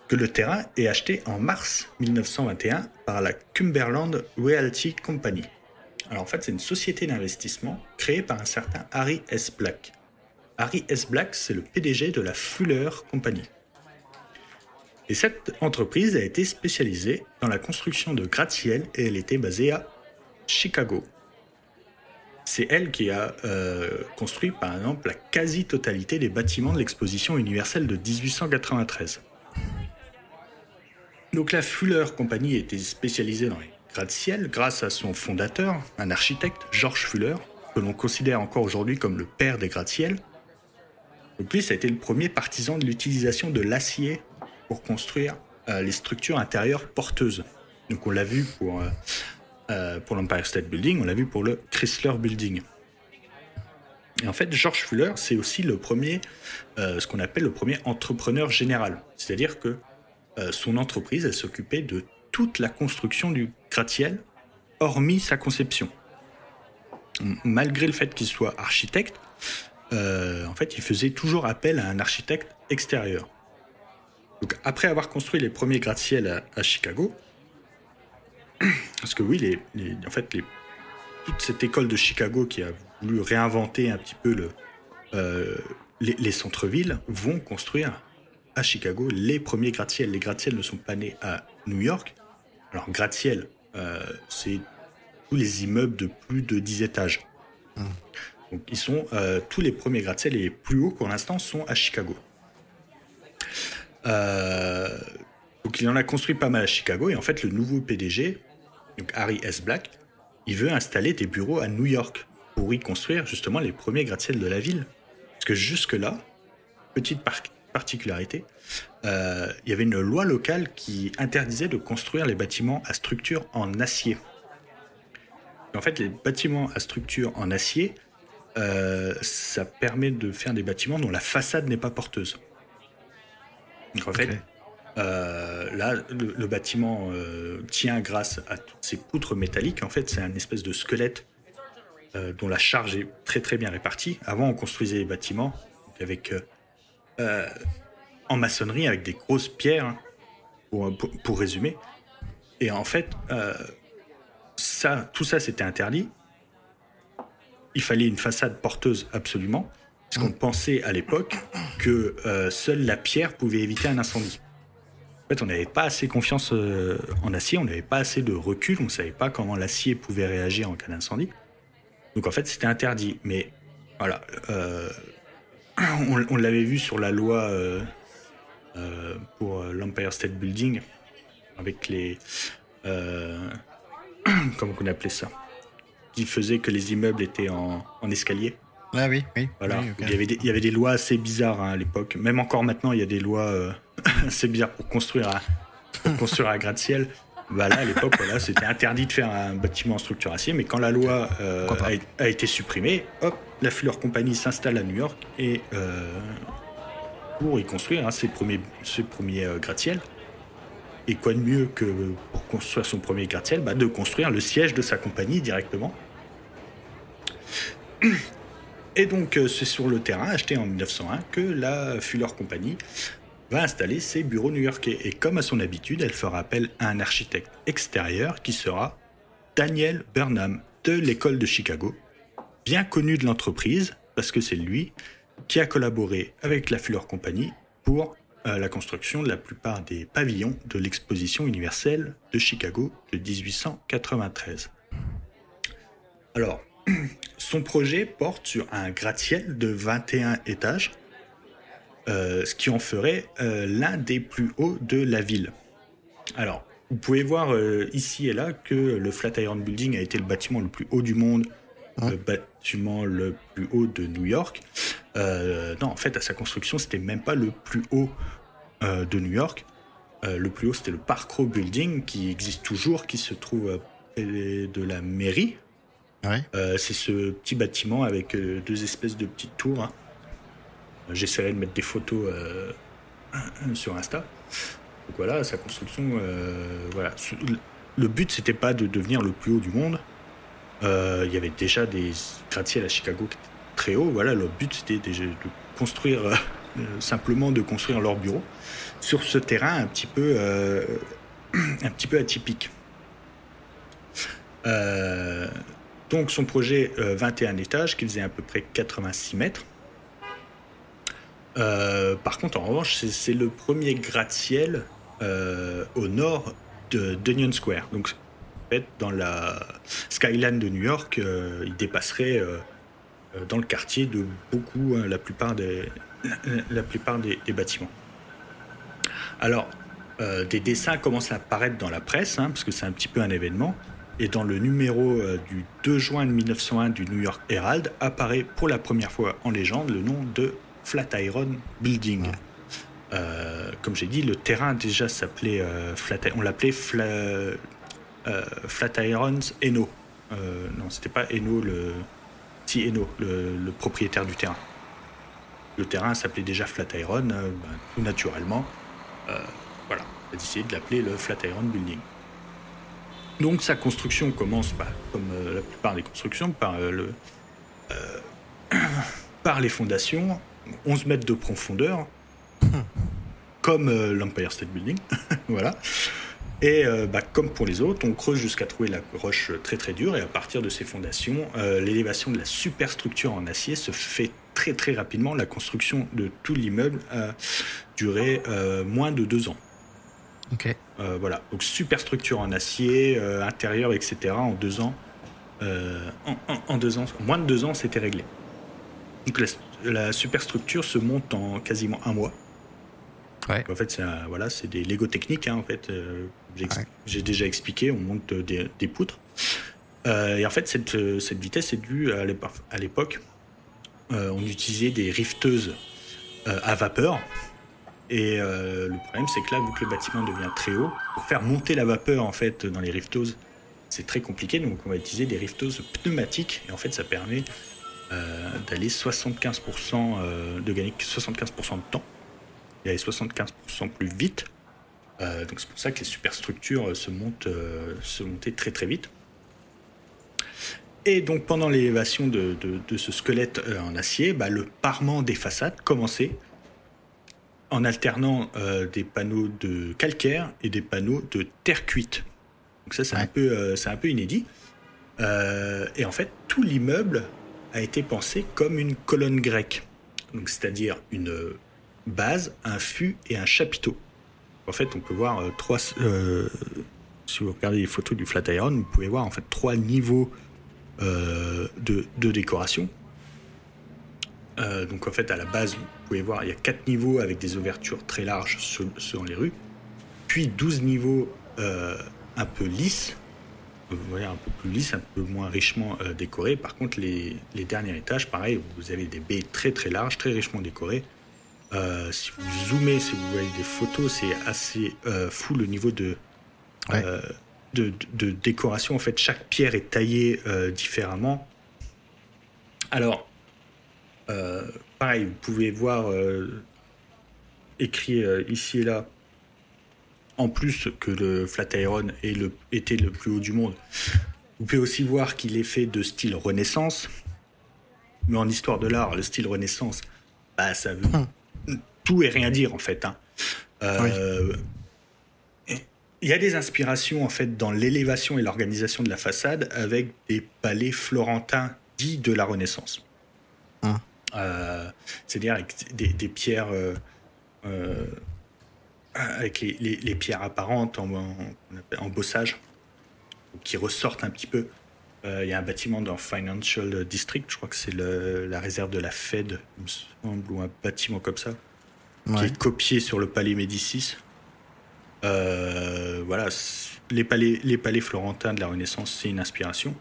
Speaker 2: que le terrain est acheté en mars 1921 par la Cumberland Realty Company. Alors en fait c'est une société d'investissement créée par un certain Harry S. Black. Harry S. Black c'est le PDG de la Fuller Company. Et cette entreprise a été spécialisée dans la construction de gratte-ciel et elle était basée à Chicago. C'est elle qui a euh, construit par exemple la quasi-totalité des bâtiments de l'exposition universelle de 1893. Donc la Fuller Company était spécialisée dans les gratte-ciel grâce à son fondateur, un architecte, George Fuller, que l'on considère encore aujourd'hui comme le père des gratte-ciel. Ça a été le premier partisan de l'utilisation de l'acier pour construire euh, les structures intérieures porteuses. Donc on l'a vu pour, euh, euh, pour l'Empire State Building, on l'a vu pour le Chrysler Building. Et en fait, George Fuller, c'est aussi le premier, ce qu'on appelle le premier entrepreneur général. C'est-à-dire que son entreprise, elle s'occupait de toute la construction du gratte-ciel, hormis sa conception. Malgré le fait qu'il soit architecte, en fait, il faisait toujours appel à un architecte extérieur. Donc après avoir construit les premiers gratte-ciel à, Chicago, parce que oui, en fait, toute cette école de Chicago qui a voulu réinventer un petit peu euh, les, centres-villes vont construire à Chicago les premiers gratte-ciel. Les gratte-ciel ne sont pas nés à New York. Alors gratte-ciel, euh, c'est tous les immeubles de plus de 10 étages. Mmh. Donc ils sont euh, tous les premiers gratte-ciel les plus hauts pour l'instant sont à Chicago. Euh, donc il en a construit pas mal à Chicago et en fait le nouveau PDG, donc Harry S. Black, il veut installer des bureaux à New York pour y construire justement les premiers gratte-ciel de la ville. Parce que jusque-là, petite particularité, euh, il y avait une loi locale qui interdisait de construire les bâtiments à structure en acier. en fait, les bâtiments à structure en acier, euh, ça permet de faire des bâtiments dont la façade n'est pas porteuse. Donc en fait, euh, là, le, bâtiment euh, tient grâce à toutes ces poutres métalliques. En fait, c'est un espèce de squelette euh, dont la charge est très très bien répartie. Avant, on construisait les bâtiments avec en maçonnerie avec des grosses pierres, hein, pour, pour, résumer. Et en fait, ça, tout ça, c'était interdit. Il fallait une façade porteuse absolument. Parce qu'on pensait à l'époque que euh, seule la pierre pouvait éviter un incendie. En fait, on n'avait pas assez confiance euh, en acier, on n'avait pas assez de recul, on ne savait pas comment l'acier pouvait réagir en cas d'incendie. Donc en fait, c'était interdit. Mais voilà, euh, on, l'avait vu sur la loi pour l'Empire State Building, avec les. comment on appelait ça? Qui faisait que les immeubles étaient en, escalier.
Speaker 1: Ah oui, oui.
Speaker 2: Voilà. il, y avait des, il, y avait des, lois assez bizarres hein, à l'époque. Même encore maintenant, il y a des lois assez bizarres pour construire pour construire un gratte-ciel. Voilà, à l'époque, voilà, c'était interdit de faire un bâtiment en structure acier, mais quand la loi euh, a, été supprimée, hop, la Fuller Company s'installe à New York et euh, pour y construire hein, ses premiers, ses premiers euh, gratte-ciel. Et quoi de mieux que pour construire son premier gratte-ciel, bah, de construire le siège de sa compagnie directement. Et donc, c'est sur le terrain acheté en 1901 que la Fuller Company va installer ses bureaux new-yorkais. Et comme à son habitude, elle fera appel à un architecte extérieur qui sera Daniel Burnham de l'école de Chicago, bien connu de l'entreprise parce que c'est lui qui a collaboré avec la Fuller Company pour euh, la construction de la plupart des pavillons de l'exposition universelle de Chicago de 1893. Alors, son projet porte sur un gratte-ciel de 21 étages euh, ce qui en ferait euh, l'un des plus hauts de la ville. Alors, vous pouvez voir euh, ici et là que le Flatiron Building a été le bâtiment le plus haut du monde, le bâtiment le plus haut de New York. non, en fait, à sa construction, c'était même pas le plus haut de New York. le plus haut, c'était le Park Row Building, qui existe toujours, qui se trouve près de la mairie. c'est ce petit bâtiment avec deux espèces de petites tours. Hein. J'essaierai de mettre des photos euh, sur Insta. Donc voilà, sa construction, euh, voilà. Le but, c'était pas de devenir le plus haut du monde. Euh, il y avait déjà des gratte-ciels à Chicago qui étaient très hauts. Voilà, leur but, c'était de construire, simplement de construire leur bureau sur ce terrain un petit peu, un petit peu atypique. donc son projet 21 étages, qui faisait à peu près 86 mètres, euh, par contre, en revanche, c'est le premier gratte-ciel euh, au nord de d'Union Square. Donc, en fait, dans la skyline de New York, euh, il dépasserait dans le quartier de beaucoup, hein, la plupart des, bâtiments. Alors, des dessins commencent à apparaître dans la presse, hein, parce que c'est un petit peu un événement. Et dans le numéro du 2 juin 1901 du New York Herald apparaît pour la première fois en légende le nom de Flatiron Building. Euh, comme j'ai dit, le terrain déjà s'appelait euh, on l'appelait Fla, euh, Flatiron's Eno. Non, c'était pas Eno le, si Eno, le, propriétaire du terrain. Le terrain s'appelait déjà Flatiron, bah, tout naturellement. voilà, on a décidé de l'appeler le Flatiron Building. Donc sa construction commence, bah, comme la plupart des constructions, par le par les fondations 11 mètres de profondeur, comme euh, l'Empire State Building. voilà. Et euh, bah, comme pour les autres, on creuse jusqu'à trouver la roche très très dure et à partir de ces fondations, euh, l'élévation de la superstructure en acier se fait très très rapidement. La construction de tout l'immeuble a duré moins de deux ans.
Speaker 1: Ok.
Speaker 2: voilà, donc superstructure en acier, intérieur, etc. En deux ans, en, en, deux ans, moins de deux ans, c'était réglé. Donc la superstructure se monte en quasiment un mois. En fait, c'est voilà, c'est des Lego techniques. Hein, en fait, euh, j'ai déjà expliqué. On monte des, poutres. Euh, et en fait, cette, cette vitesse est due à l'époque. Euh, on utilisait des rifteuses à vapeur. Et le problème, c'est que là, vu que le bâtiment devient très haut, pour faire monter la vapeur en fait dans les rifteuses, c'est très compliqué. Donc, on va utiliser des rifteuses pneumatiques. Et en fait, ça permet euh, d'aller 75%, euh, de gagner 75% de temps, et aller 75% plus vite. Euh, donc c'est pour ça que les superstructures se montent, se montaient très très vite. Et donc pendant l'élévation de, ce squelette en acier, bah, le parement des façades commençait en alternant des panneaux de calcaire et des panneaux de terre cuite. Donc ça c'est un peu c'est un peu inédit. et en fait tout l'immeuble a été pensé comme une colonne grecque, c'est-à-dire une base, un fût et un chapiteau. En fait, on peut voir euh, trois. Euh, si vous regardez les photos du Flatiron, vous pouvez voir en fait trois niveaux euh, de, décoration. donc en fait, à la base, vous pouvez voir, il y a 4 niveaux avec des ouvertures très larges sur, les rues, puis 12 niveaux un peu lisses, voyez, un peu plus lisses, un peu moins richement décorés. Par contre, les, les, derniers étages, pareil, vous avez des baies très très larges, très richement décorées. si vous zoomez, si vous voyez des photos, c'est assez fou le niveau de, de, de, décoration. En fait, chaque pierre est taillée différemment. Alors, euh, pareil, vous pouvez voir euh, écrit euh, ici et là, en plus que le Flatiron est le, était le plus haut du monde, vous pouvez aussi voir qu'il est fait de style Renaissance. Mais en histoire de l'art, le style Renaissance, bah, ça veut hum. tout et rien dire en fait. Hein. Il y a des inspirations en fait dans l'élévation et l'organisation de la façade avec des palais florentins dit de la Renaissance. Hein. Euh, c'est-à-dire avec des, pierres, euh, euh, avec les, pierres apparentes en, en, bossage, qui ressortent un petit peu. Il y a un bâtiment dans Financial District, je crois que c'est la réserve de la Fed, il me semble, ou un bâtiment comme ça, qui est copié sur le palais Médicis. voilà, les palais, les palais florentins de la Renaissance, c'est une inspiration.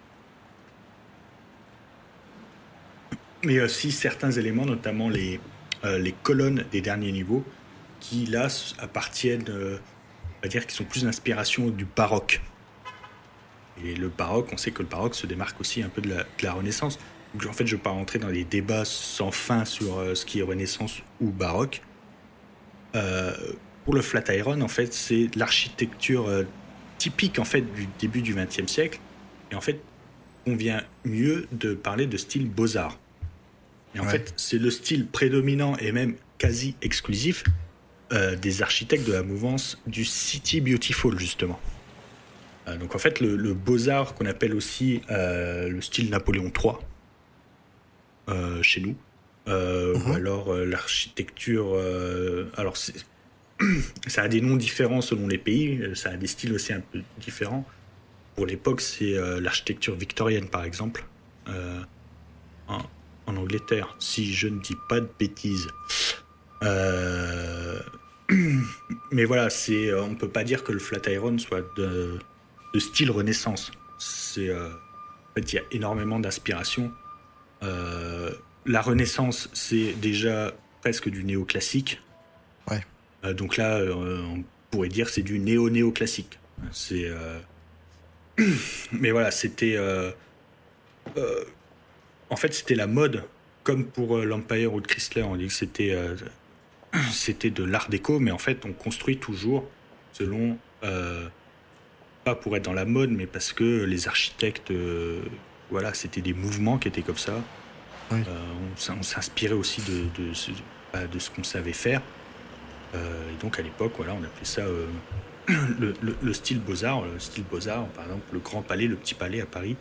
Speaker 2: mais aussi certains éléments, notamment les, euh, les colonnes des derniers niveaux, qui là appartiennent, euh, on va dire, qui sont plus d'inspiration du baroque. Et le baroque, on sait que le baroque se démarque aussi un peu de la, Renaissance. Donc, en fait, je ne vais pas rentrer dans des débats sans fin sur euh, ce qui est Renaissance ou baroque. pour le Flatiron, en fait, c'est l'architecture typique en fait du début du XXe siècle. Et en fait, on vient mieux de parler de style beaux-arts. Et en fait, c'est le style prédominant et même quasi exclusif euh, des architectes de la mouvance du City Beautiful, justement. Euh, donc en fait, le, beaux-arts qu'on appelle aussi euh, le style Napoléon III chez nous, ou mhm. alors l'architecture. alors ça a des noms différents selon les pays, ça a des styles aussi un peu différents. Pour l'époque, c'est l'architecture victorienne, par exemple en Angleterre, si je ne dis pas de bêtises. Euh, mais voilà, c'est, euh, on peut pas dire que le Flatiron soit de, style Renaissance. C'est, euh, en fait, il y a énormément d'inspiration. la Renaissance, c'est déjà presque du néoclassique.
Speaker 1: Ouais.
Speaker 2: donc là, on pourrait dire c'est du néo-néoclassique. C'est, mais voilà, c'était en fait, c'était la mode, comme pour euh, l'Empire ou le Chrysler. On dit que c'était euh, c'était de l'art déco, mais en fait, on construit toujours selon euh, pas pour être dans la mode, mais parce que les architectes, voilà, c'était des mouvements qui étaient comme ça. on, s'inspirait aussi de, de, bah, de, ce qu'on savait faire. et donc à l'époque, voilà, on appelait ça le, le, style beaux-arts. Le style beaux-arts, par exemple, le Grand Palais, le Petit Palais à Paris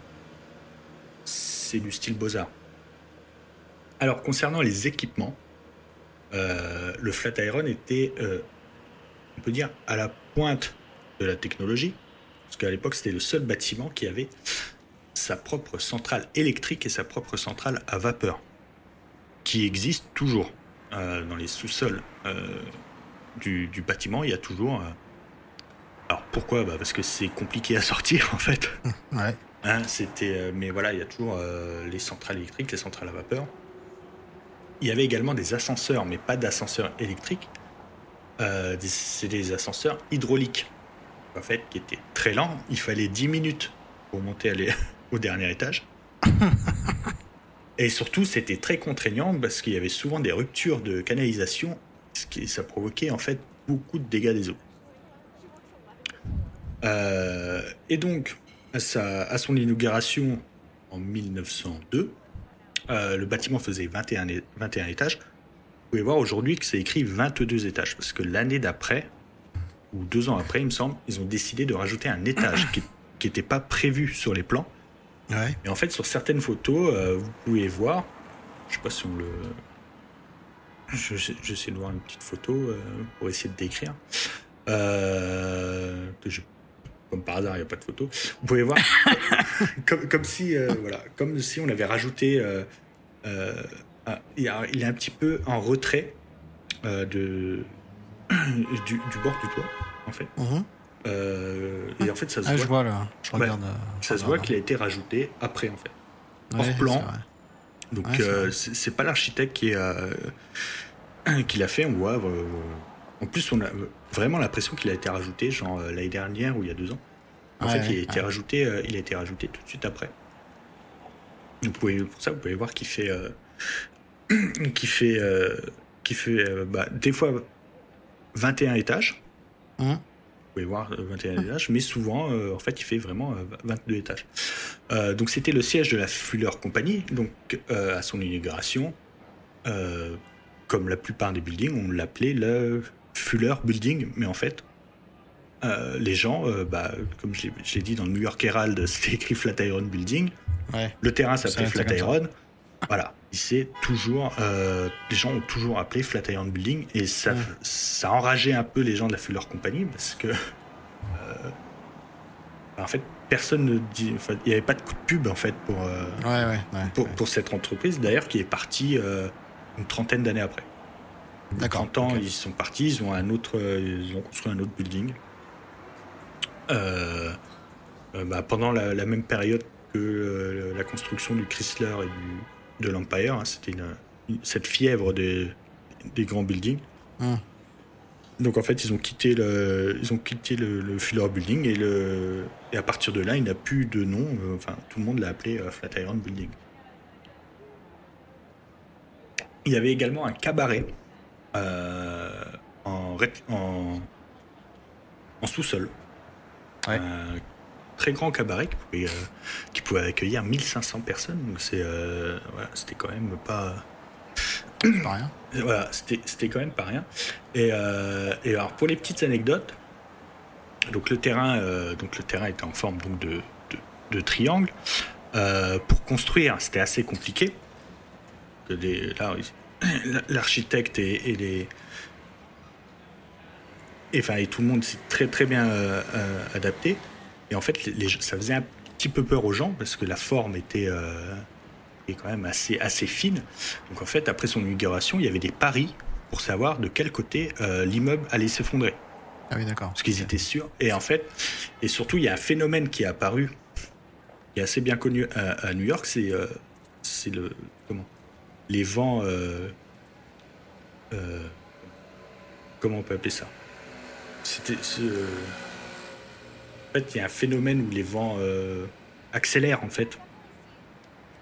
Speaker 2: du style beaux-arts. Alors, concernant les équipements, euh, le Flatiron était, euh, on peut dire, à la pointe de la technologie, parce qu'à l'époque, c'était le seul bâtiment qui avait sa propre centrale électrique et sa propre centrale à vapeur, qui existe toujours euh, dans les sous-sols du, bâtiment. Il y a toujours. alors pourquoi? Bah, Parce que c'est compliqué à sortir en fait.
Speaker 1: Ouais.
Speaker 2: Hein, c'était, mais voilà, il y a toujours les centrales électriques, les centrales à vapeur. Il y avait également des ascenseurs, mais pas d'ascenseurs électriques. Euh, c'est des ascenseurs hydrauliques, en fait, qui étaient très lents. Il fallait 10 minutes pour monter au dernier étage. Et surtout, c'était très contraignant parce qu'il y avait souvent des ruptures de canalisation, ce qui ça provoquait en fait beaucoup de dégâts des eaux. et donc, à, son inauguration en 1902, euh, le bâtiment faisait 21, 21 étages. Vous pouvez voir aujourd'hui que c'est écrit 22 étages, parce que l'année d'après, ou deux ans après, il me semble, ils ont décidé de rajouter un étage qui n'était pas prévu sur les plans. Et en fait, sur certaines photos, euh, vous pouvez voir, je sais pas si on le... J'essaie de voir une petite photo euh, pour essayer de décrire. que je comme par hasard, il n'y a pas de photo. Vous pouvez voir, comme, comme, si, euh, voilà, comme si on avait rajouté euh, euh, il, est un petit peu en retrait de, du, bord du toit, en fait. Mhm. et en fait, ça se
Speaker 1: ah,
Speaker 2: voit.
Speaker 1: Je vois là. Je regarde,
Speaker 2: ça se voit qu'il a été rajouté après, en fait. Hors plan. Donc, c'est pas l'architecte qui, qui l'a fait. On voit. En plus, on a vraiment l'impression qu'il a été rajouté, genre l'année dernière ou il y a deux ans. En fait, il a été rajouté. il a été rajouté tout de suite après. Vous pouvez, pour ça, vous pouvez voir qu'il fait, euh, qui fait, euh, qui fait euh, bah, des fois 21 étages. Mmh. Vous pouvez voir 21 mmh. étages, mais souvent, en fait, il fait vraiment 22 étages. donc, c'était le siège de la Fuller Company. Donc, à son inauguration, comme la plupart des buildings, on l'appelait le Fuller Building, mais en fait, les gens, bah, comme je l'ai dit dans le New York Herald, c'était écrit Flatiron Building. Le terrain s'appelait Flatiron. Voilà, c'est toujours, euh, les gens ont toujours appelé Flatiron Building et ça, ça enragé un peu les gens de la Fuller Company parce que, euh, en fait, personne ne dit, il n'y avait pas de coup de pub en fait pour,
Speaker 1: euh,
Speaker 2: pour, cette entreprise d'ailleurs qui est partie une trentaine d'années après. D'accord. 30 ans, ils sont partis, ils ont un autre, ils ont construit un autre building. Bah, pendant la, même période que euh, la construction du Chrysler et du, de l'Empire. Hein, c'était cette fièvre des, des grands buildings. Hum. Donc en fait, ils ont quitté le, ils ont quitté le, Fuller Building et, le, et à partir de là, il n'a plus de nom. Euh, enfin, tout le monde l'a appelé euh, Flatiron Building. Il y avait également un cabaret en, en, en sous-sol ouais très grand cabaret qui pouvait, euh, qui pouvait accueillir 1500 personnes. Donc c'est, euh, c'était quand même pas.
Speaker 1: Pas rien.
Speaker 2: Voilà, c'était, quand même pas rien. Et, euh, et, alors pour les petites anecdotes, donc le terrain, donc le terrain était en forme donc de, de, triangle. pour construire, c'était assez compliqué. Là, l'architecte et, et les et, enfin, et tout le monde s'est très très bien adapté. Et en fait, les, ça faisait un petit peu peur aux gens parce que la forme était euh, quand même assez, assez fine. Donc en fait, après son inauguration, il y avait des paris pour savoir de quel côté euh, l'immeuble allait s'effondrer.
Speaker 1: Ah oui, d'accord.
Speaker 2: Parce qu'ils étaient sûrs. Et en fait, et surtout, il y a un phénomène qui est apparu, qui est assez bien connu à, New York, c'est euh, c'est le les vents. comment on peut appeler ça? C'était en fait, il y a un phénomène où les vents euh, accélèrent en fait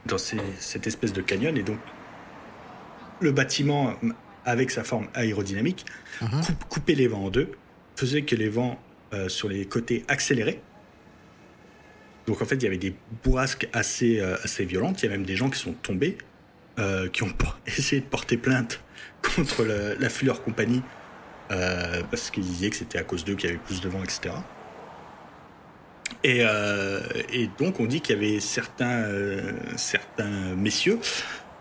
Speaker 2: dans cette espèce de canyon et donc le bâtiment avec sa forme aérodynamique mhm. coupait les vents en deux, faisait que les vents euh, sur les côtés accéléraient. Donc en fait, il y avait des bourrasques assez, euh, assez violentes. Il y a même des gens qui sont tombés, qui ont essayé de porter plainte contre la Fuller Company parce qu'ils disaient que c'était à cause d'eux qu'il y avait plus de vent, etc. Euh, et, donc on dit qu'il y avait certains, euh, certains messieurs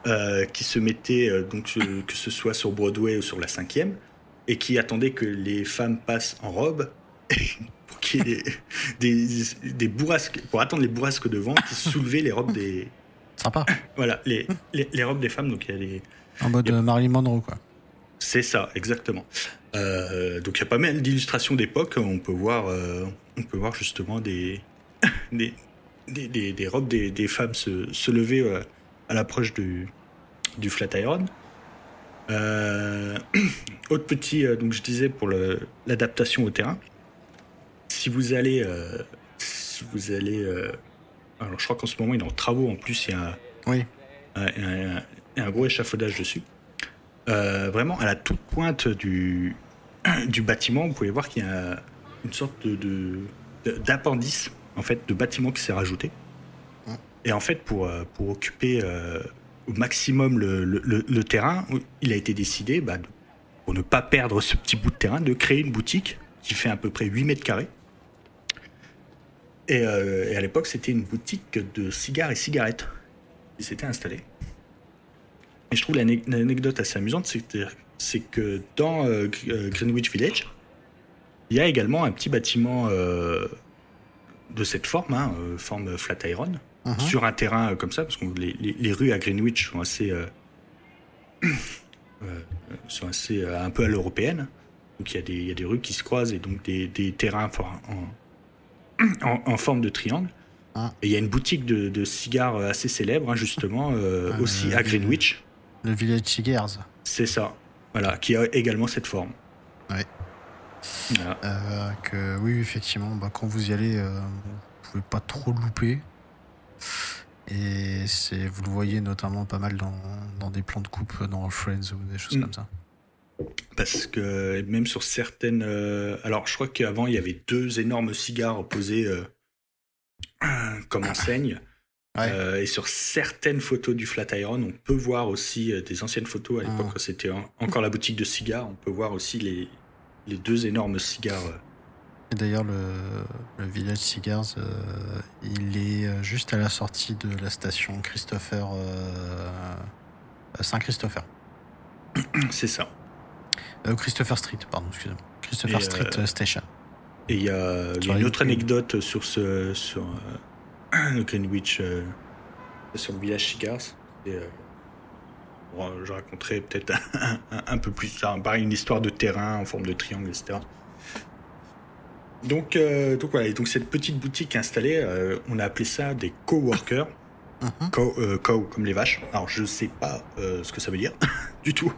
Speaker 2: euh, qui se mettaient, donc, que ce soit sur Broadway ou sur la cinquième, et qui attendaient que les femmes passent en robe pour qu'il y ait des, des, bourrasques, pour attendre les bourrasques de vent qui soulevaient les robes des.
Speaker 1: Sympa.
Speaker 2: Voilà, les, les, robes des femmes. Donc il y a les.
Speaker 1: En mode Marilyn Monroe, quoi.
Speaker 2: C'est ça, exactement. donc il y a pas mal d'illustrations d'époque. On peut voir, on peut voir justement des, des, des, robes des, femmes se, se lever euh, à l'approche du, du Flatiron. Euh, autre petit, euh, donc je disais pour l'adaptation au terrain. Si vous allez, si vous allez, alors je crois qu'en ce moment il est en travaux en plus, il y a,
Speaker 1: oui.
Speaker 2: un, un, gros échafaudage dessus. vraiment à la toute pointe du, du bâtiment, vous pouvez voir qu'il y a une sorte de d'appendice en fait de bâtiment qui s'est rajouté. Et en fait, pour, euh, pour occuper euh, au maximum le, le, terrain, il a été décidé, bah, pour ne pas perdre ce petit bout de terrain, de créer une boutique qui fait à peu près 8 mètres carrés. Et, euh, et à l'époque, c'était une boutique de cigares et cigarettes qui s'était installée. Et je trouve l'anecdote assez amusante, c'est que dans Greenwich Village, il y a également un petit bâtiment euh, de cette forme, hein, euh, forme flat iron, uh-huh. sur un terrain euh, comme ça, parce que les, rues à Greenwich sont assez, sont assez un peu à l'européenne. Donc il y, a des, il y, a des rues qui se croisent et donc des, des terrains en, en, en, forme de triangle. Ah. Et il y a une boutique de, de cigares assez célèbre, hein, justement, ah, aussi à Greenwich.
Speaker 1: Le Village Cigars.
Speaker 2: C'est ça. Voilà, qui a également cette forme.
Speaker 1: Ouais. Euh, que, oui, effectivement, bah, quand vous y allez, euh, vous pouvez pas trop louper. Et c'est, vous le voyez notamment pas mal dans, dans des plans de coupe dans Friends ou des choses mm. comme ça.
Speaker 2: Parce que même sur certaines. Euh, alors, je crois qu'avant, il y avait deux énormes cigares posés comme enseigne. Euh, et sur certaines photos du Flatiron, on peut voir aussi euh, des anciennes photos à l'époque ah. c'était encore la boutique de cigares. On peut voir aussi les, les deux énormes cigares.
Speaker 1: Et d'ailleurs, le, le, Village Cigars, euh, il est juste à la sortie de la station Christopher. Saint-Christopher.
Speaker 2: C'est ça.
Speaker 1: Christopher Street, pardon, excusez-moi. Christopher Street Station.
Speaker 2: Et il y a, une autre anecdote sur ce. Sur, le Greenwich euh, sur le village Cigars. Euh, je raconterai peut-être un, peu plus ça, pareil une histoire de terrain en forme de triangle, etc. Donc, euh, donc voilà, donc cette petite boutique installée, on a appelé ça des coworkers. Uh co, comme les vaches. Alors je sais pas ce que ça veut dire du tout.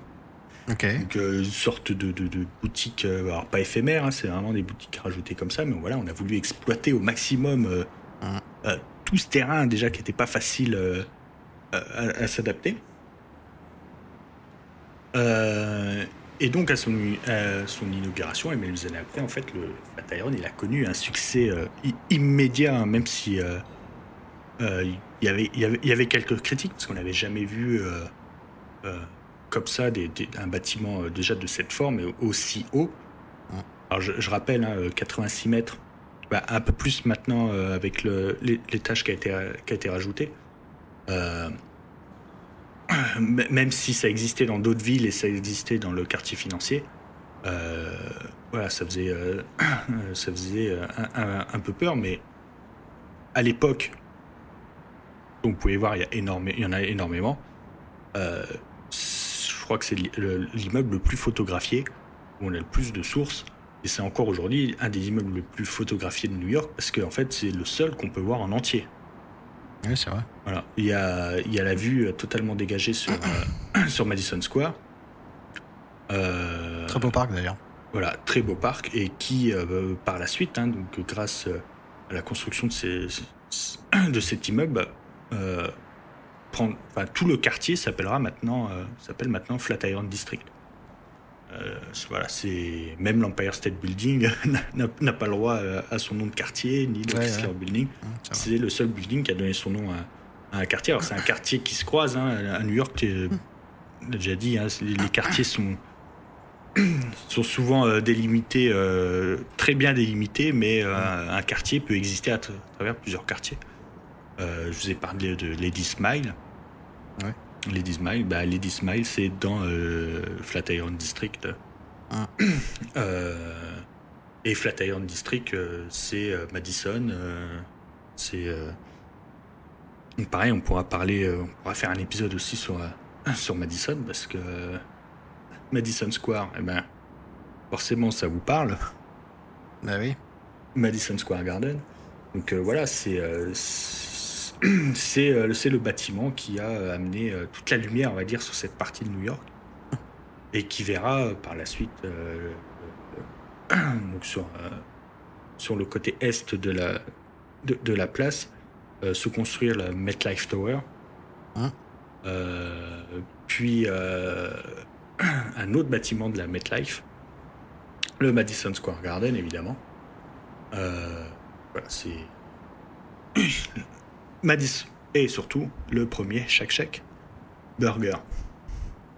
Speaker 1: Donc
Speaker 2: une sorte de, de, boutique, alors pas éphémère, hein, c'est vraiment des boutiques rajoutées comme ça, mais voilà, on a voulu exploiter au maximum euh, tout ce terrain déjà qui n'était pas facile euh, à, s'adapter. Euh, et donc à son, son inauguration, et même années après, en fait, le Flatiron, il a connu un succès immédiat, hein, même si il, y avait, il, y avait, quelques critiques, parce qu'on n'avait jamais vu comme ça un bâtiment déjà de cette forme et aussi haut. Alors je, rappelle, 86 hein, mètres bah, un peu plus maintenant euh, avec l'étage qui qui a été rajouté. Euh, même si ça existait dans d'autres villes et ça existait dans le quartier financier, euh, voilà, ça faisait, ça faisait un, peu peur, mais à l'époque, vous pouvez voir, il y en a énormément. Crois que c'est l'immeuble le plus photographié, où on a le plus de sources. Et c'est encore aujourd'hui un des immeubles les plus photographiés de New York parce qu'en en fait, c'est le seul qu'on peut voir en entier.
Speaker 1: Oui, c'est vrai.
Speaker 2: Voilà. Il y a, il y a la vue euh, totalement dégagée sur, euh, sur Madison Square.
Speaker 1: Euh, très beau parc d'ailleurs.
Speaker 2: Voilà, très beau parc et qui, par la suite, hein, donc grâce à la construction de, ces, de cet immeuble, enfin, tout le quartier s'appellera maintenant, s'appelle maintenant Flatiron District. Euh, voilà, c'est même l'Empire State Building n'a pas le droit à, son nom de quartier ni le Chrysler Building. Mmh, c'est le seul building qui a donné son nom à, un quartier. Alors c'est un quartier qui se croise hein, à New York. Mmh. déjà dit, hein, les, quartiers sont sont souvent euh, délimités, euh, très bien délimités, mais un quartier peut exister à, travers plusieurs quartiers. Je vous ai parlé de Lady Smile.
Speaker 1: Ouais.
Speaker 2: Lady Smile, bah Lady Smile, c'est dans euh, Flatiron District. Ah. Euh, et Flatiron District, euh, c'est Madison. c'est pareil, on pourra parler, on pourra faire un épisode aussi sur sur Madison parce que Madison Square, eh ben forcément ça vous parle.
Speaker 1: Bah oui.
Speaker 2: Madison Square Garden. Donc voilà, c'est c'est euh, le bâtiment qui a euh, amené euh, toute la lumière, on va dire, sur cette partie de New York et qui verra par la suite donc sur, sur le côté est de la, de, la place se construire la MetLife Tower.
Speaker 1: Hein?
Speaker 2: Puis un autre bâtiment de la MetLife, le Madison Square Garden évidemment. voilà, c'est Madison. Et surtout, le premier Shake Shack Burger.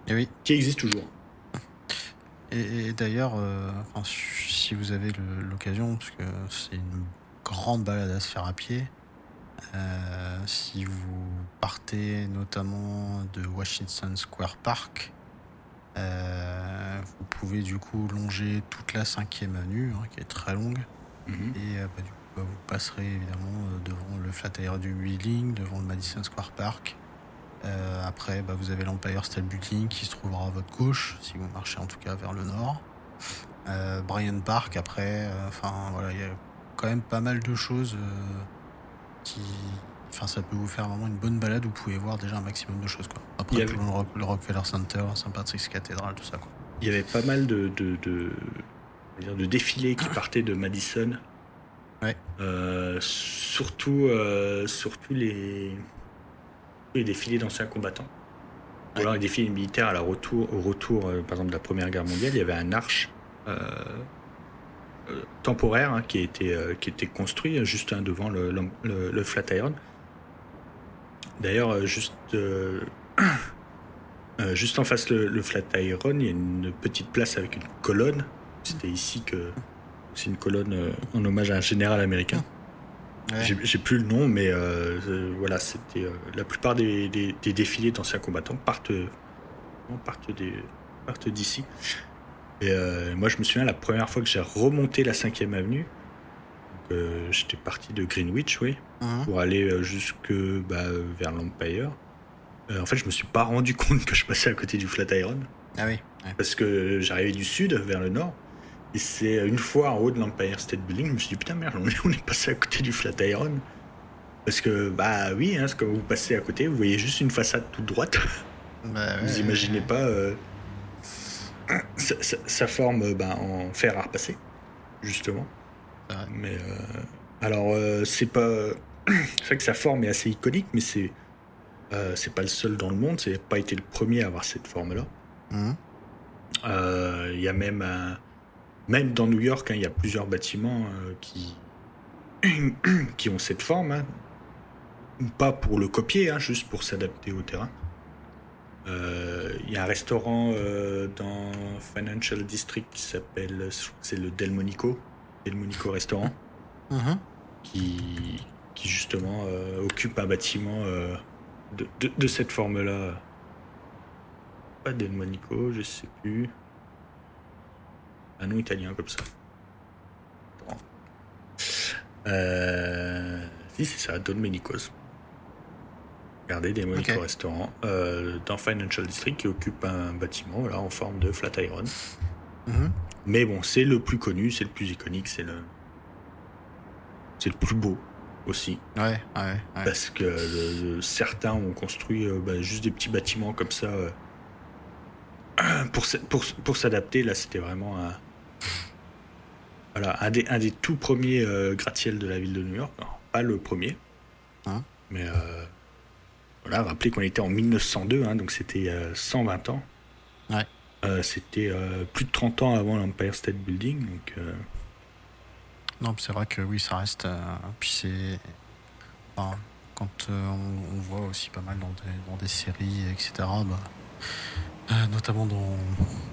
Speaker 1: Et eh oui.
Speaker 2: Qui existe toujours.
Speaker 1: Et, d'ailleurs, euh, si vous avez l'occasion, parce que c'est une grande balade à se faire à pied, euh, si vous partez notamment de Washington Square Park, euh, vous pouvez du coup longer toute la cinquième avenue, hein, qui est très longue, mhm. et bah, du bah, vous passerez évidemment euh, devant le Flatiron du Wheeling, devant le Madison Square Park. Euh, après, bah, vous avez l'Empire State Building qui se trouvera à votre gauche, si vous marchez en tout cas vers le nord. Euh, Brian Park, après, euh, enfin voilà, il y a quand même pas mal de choses qui. Enfin, ça peut vous faire vraiment une bonne balade. Vous pouvez voir déjà un maximum de choses. Quoi. Après,
Speaker 2: avait-
Speaker 1: le, le Rockefeller Center, St. Patrick's Cathedral, tout ça. Quoi.
Speaker 2: Il y avait pas mal de, de, de, de défilés qui partaient de Madison. Euh, surtout, euh, surtout les, les défilés d'anciens combattants. Ou alors les défilés militaires retour, au retour, euh, par exemple, de la Première Guerre mondiale, il y avait un arche temporaire hein, qui, euh, qui était construit juste hein, devant le, le, Flatiron. D'ailleurs, juste, juste en face le, le Flatiron, il y a une petite place avec une colonne. C'était ici que c'est une colonne euh, en hommage à un général américain.
Speaker 1: Ouais.
Speaker 2: J'ai plus le nom, mais euh, euh, voilà, c'était la plupart des, des- des défilés d'anciens combattants partent, partent des- partent d'ici. Et euh, moi, je me souviens la première fois que j'ai remonté la 5e avenue, euh, j'étais parti de Greenwich, oui,
Speaker 1: Mhm.
Speaker 2: pour aller jusque bah, vers l'Empire. Euh, en fait, je me suis pas rendu compte que je passais à côté du Flatiron
Speaker 1: Ah oui. ouais.
Speaker 2: parce que j'arrivais du sud vers le nord. Et c'est une fois en haut de l'Empire State Building, je me suis dit putain merde, on est, on est passé à côté du Flatiron. Parce que bah oui, hein, c'est quand vous passez à côté, vous voyez juste une façade toute droite.
Speaker 1: Bah,
Speaker 2: vous
Speaker 1: ouais,
Speaker 2: imaginez
Speaker 1: ouais.
Speaker 2: pas euh, sa, sa- sa forme euh, bah, en fer à repasser, justement. Mais euh, alors euh, c'est pas, c'est vrai que sa forme est assez iconique, mais c'est euh, c'est pas le seul dans le monde. C'est pas été le premier à avoir cette forme-là. Euh, Il y a même un- même dans New York, hein, il y a plusieurs bâtiments euh, qui qui ont cette forme, hein. pas pour le copier, hein, juste pour s'adapter au terrain. Euh, Il y a un restaurant euh, dans Financial District qui s'appelle, je crois que c'est le Delmonico, Delmonico Restaurant,
Speaker 1: Mhm.
Speaker 2: qui qui justement euh, occupe un bâtiment de, de- de cette forme-là. Pas Delmonico, je sais plus. Un nom italien comme ça. Euh, si, c'est ça, Domenico's. Regardez, Delmonico
Speaker 1: Ok.
Speaker 2: Restaurant euh, dans Financial District qui occupe un bâtiment voilà, en forme de Flatiron.
Speaker 1: Mhm.
Speaker 2: Mais bon, c'est le plus connu, c'est le plus iconique, c'est le. C'est le plus beau aussi.
Speaker 1: Ouais, ouais, ouais.
Speaker 2: Parce que certains ont construit euh, bah, juste des petits bâtiments comme ça euh, pour, pour, pour s'adapter. Là, c'était vraiment un, voilà, un, des, un des tout premiers euh, gratte-ciel de la ville de New York. Pas le premier,
Speaker 1: Hein
Speaker 2: mais euh, voilà, rappelez qu'on était en 1902, hein, donc c'était euh, 120 ans.
Speaker 1: Ouais.
Speaker 2: Euh, c'était euh, plus de 30 ans avant l'Empire State Building. Donc, euh,
Speaker 1: Non, c'est vrai que oui, ça reste. euh, puis c'est. enfin, quand euh, on, on voit aussi pas mal dans des, dans des séries, etc., bah, euh, notamment dans,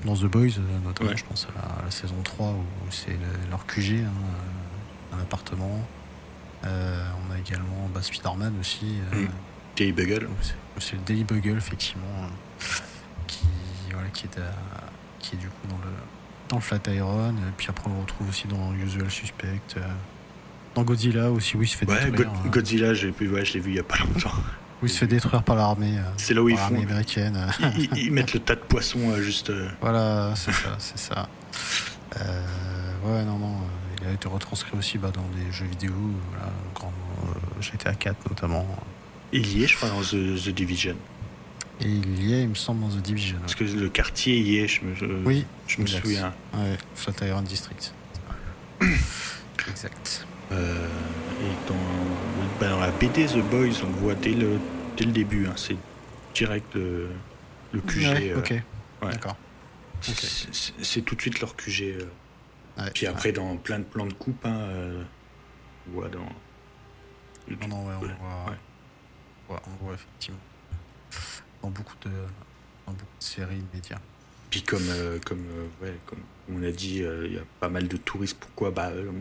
Speaker 1: dans The Boys, euh, notamment,
Speaker 2: Ouais.
Speaker 1: je pense à la, à la saison 3 où c'est le- leur QG, hein, euh, un appartement. Euh, on a également bah, Spider-Man aussi. euh,
Speaker 2: Mm. Daily Bugle.
Speaker 1: c'est- le Daily Bugle, effectivement, euh, qui, voilà, qui, est à- qui est du coup dans le, dans le Flatiron. Et puis après, on le retrouve aussi dans Usual Suspect. dans Godzilla aussi, où il se fait
Speaker 2: Ouais,
Speaker 1: détruire.
Speaker 2: God-
Speaker 1: hein,
Speaker 2: Godzilla, j'ai pu- ouais, je l'ai vu il y a pas longtemps.
Speaker 1: Où il se fait détruire par l'armée. euh,
Speaker 2: C'est là où ils font.
Speaker 1: américaine.
Speaker 2: Ils, mettent le tas de poissons euh, juste. euh,
Speaker 1: Voilà, c'est ça, c'est ça. Euh, ouais, non, non, il a été retranscrit aussi bah, dans des jeux vidéo, voilà, grand, euh, GTA 4 notamment.
Speaker 2: Il y est, je crois, dans The, The Division.
Speaker 1: Et il y est, il me semble, dans The Division.
Speaker 2: Parce que le quartier y est, je me, je,
Speaker 1: Oui,
Speaker 2: je me souviens.
Speaker 1: Ouais, Flatiron District. exact.
Speaker 2: Euh, et dans, dans la BD The Boys, on le voit dès le, dès le début. hein, c'est direct le, le QG.
Speaker 1: Ouais,
Speaker 2: euh,
Speaker 1: ok,
Speaker 2: ouais.
Speaker 1: d'accord.
Speaker 2: c'est- tout de suite leur QG. euh.
Speaker 1: Ouais,
Speaker 2: Puis après, dans plein de plans de coupe, hein, euh, on voit dans.
Speaker 1: Non, non, ouais, on voit, on voit, on voit effectivement dans beaucoup de, dans beaucoup de séries de médias.
Speaker 2: Puis comme, euh, comme, euh, ouais, comme on a dit, euh, il y a pas mal de touristes. Pourquoi? Bah, euh,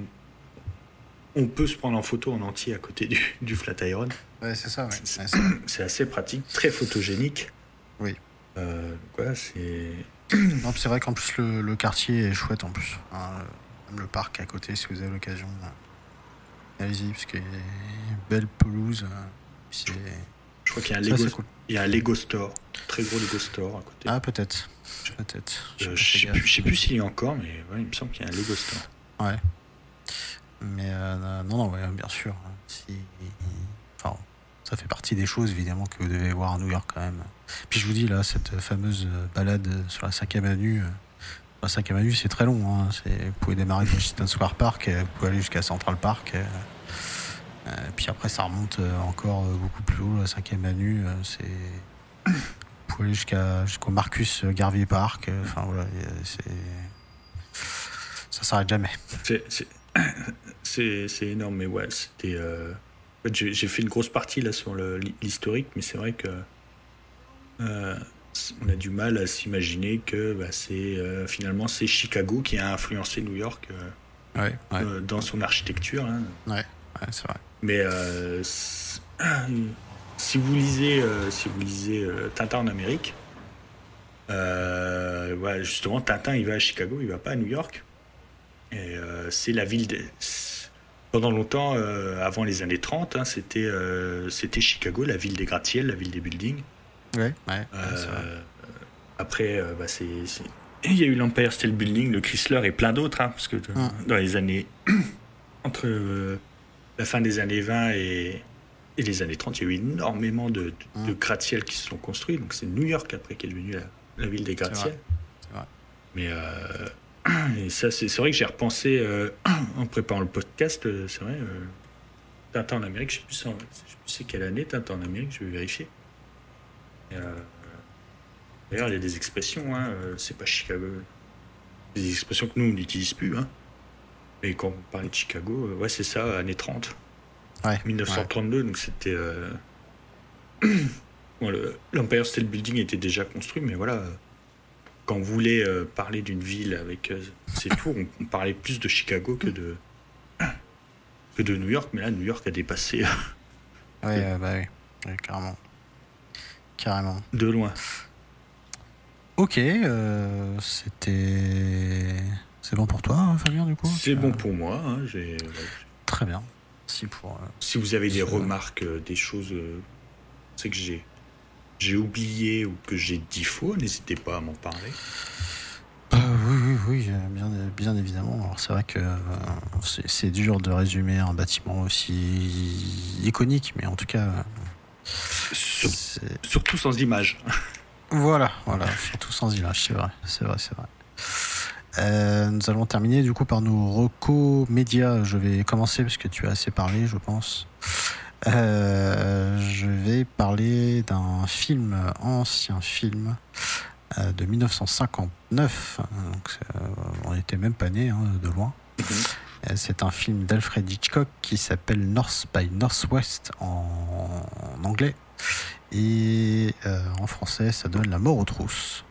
Speaker 2: On peut se prendre en photo en entier à côté du, du Flatiron.
Speaker 1: Ouais, c'est ça, ouais.
Speaker 2: C'est-
Speaker 1: Ouais, c'est-
Speaker 2: C'est assez pratique, très photogénique.
Speaker 1: Oui.
Speaker 2: Euh, quoi, c'est...
Speaker 1: Non, c'est vrai qu'en plus le, le quartier est chouette en plus. Hein, le- parc à côté, si vous avez l'occasion, euh, allez-y, parce qu'il y a une belle pelouse. euh, c'est
Speaker 2: Je crois qu'il y a un Lego, il y a un Lego Store, très gros Lego Store à côté.
Speaker 1: Ah peut-être, peut-être.
Speaker 2: Je, sais plus, sais plus s'il y a encore, mais il me semble qu'il y a un Lego Store.
Speaker 1: Ouais. Mais non, non, ouais, bien sûr. Si, enfin, ça fait partie des choses évidemment que vous devez voir à New York quand même. Puis je vous dis là, cette fameuse balade sur la 5 avenue, la 5 avenue c'est très long. Hein. Vous pouvez démarrer de Washington Square Park, vous pouvez aller jusqu'à Central Park. Euh, puis après ça remonte euh, encore euh, beaucoup plus haut, la 5 avenue, c'est. Vous pouvez aller jusqu'à, jusqu'au Marcus Garvey Park. Enfin voilà, c'est. Ça s'arrête jamais.
Speaker 2: Énorme, mais ouais, c'était. j'ai fait une grosse partie là sur l'historique, mais c'est vrai que on a du mal à s'imaginer que bah, c'est finalement c'est Chicago qui a influencé New York dans son architecture. Hein.
Speaker 1: Ouais, c'est vrai.
Speaker 2: Mais si vous lisez, si vous lisez Tintin en Amérique, justement Tintin il va à Chicago, il va pas à New York. Et c'est la ville de pendant longtemps, avant les années 30, hein, c'était c'était Chicago, la ville des gratte-ciels, la ville des buildings.
Speaker 1: Ouais, ouais,
Speaker 2: après, bah, c'est, il y a eu l'Empire State Building, le Chrysler et plein d'autres, hein, parce que hum. dans les années entre la fin des années 20 et, et les années 30, il y a eu énormément de, de, gratte-ciel qui se sont construits. Donc c'est New York après qui est devenue la, ville des gratte-ciel. Mais euh, et ça, c'est vrai que j'ai repensé euh, en préparant le podcast. Euh, c'est vrai, Tintin en Amérique, je ne sais, plus c'est quelle année Tintin en Amérique, je vais vérifier. D'ailleurs, il y a des expressions, hein, c'est pas Chicago. Des expressions que nous, on n'utilise plus. Hein. Mais quand on parlait de Chicago, ouais, c'est ça, années 30.
Speaker 1: Ouais,
Speaker 2: 1932, donc c'était. L'Empire State Building était déjà construit, mais voilà. Quand on voulait parler d'une ville avec ses tours, on, parlait plus de Chicago que de, que de New York, mais là, New York a dépassé.
Speaker 1: ouais, bah oui, carrément. Carrément.
Speaker 2: De loin.
Speaker 1: Ok, c'était. C'est bon pour toi, hein, Fabien, du coup?
Speaker 2: C'est bon pour moi. Hein,
Speaker 1: Très bien. Si, pour, euh,
Speaker 2: si vous avez des remarques, euh, des choses euh, c'est que j'ai, j'ai oublié ou que j'ai dit faux, n'hésitez pas à m'en parler.
Speaker 1: oui, oui, oui, bien, bien évidemment. Alors c'est vrai que c'est, dur de résumer un bâtiment aussi iconique, mais en tout cas.
Speaker 2: surtout sans image.
Speaker 1: Voilà, voilà, surtout sans image, c'est vrai, c'est vrai, c'est vrai. Euh, nous allons terminer du coup par nos recos médias. Je vais commencer parce que tu as assez parlé, je pense. Euh, je vais parler d'un film, ancien film euh, de 1959. Donc, on n'était même pas né hein, de loin. C'est un film d'Alfred Hitchcock qui s'appelle North by Northwest en, anglais. Et en français, ça donne La mort aux trousses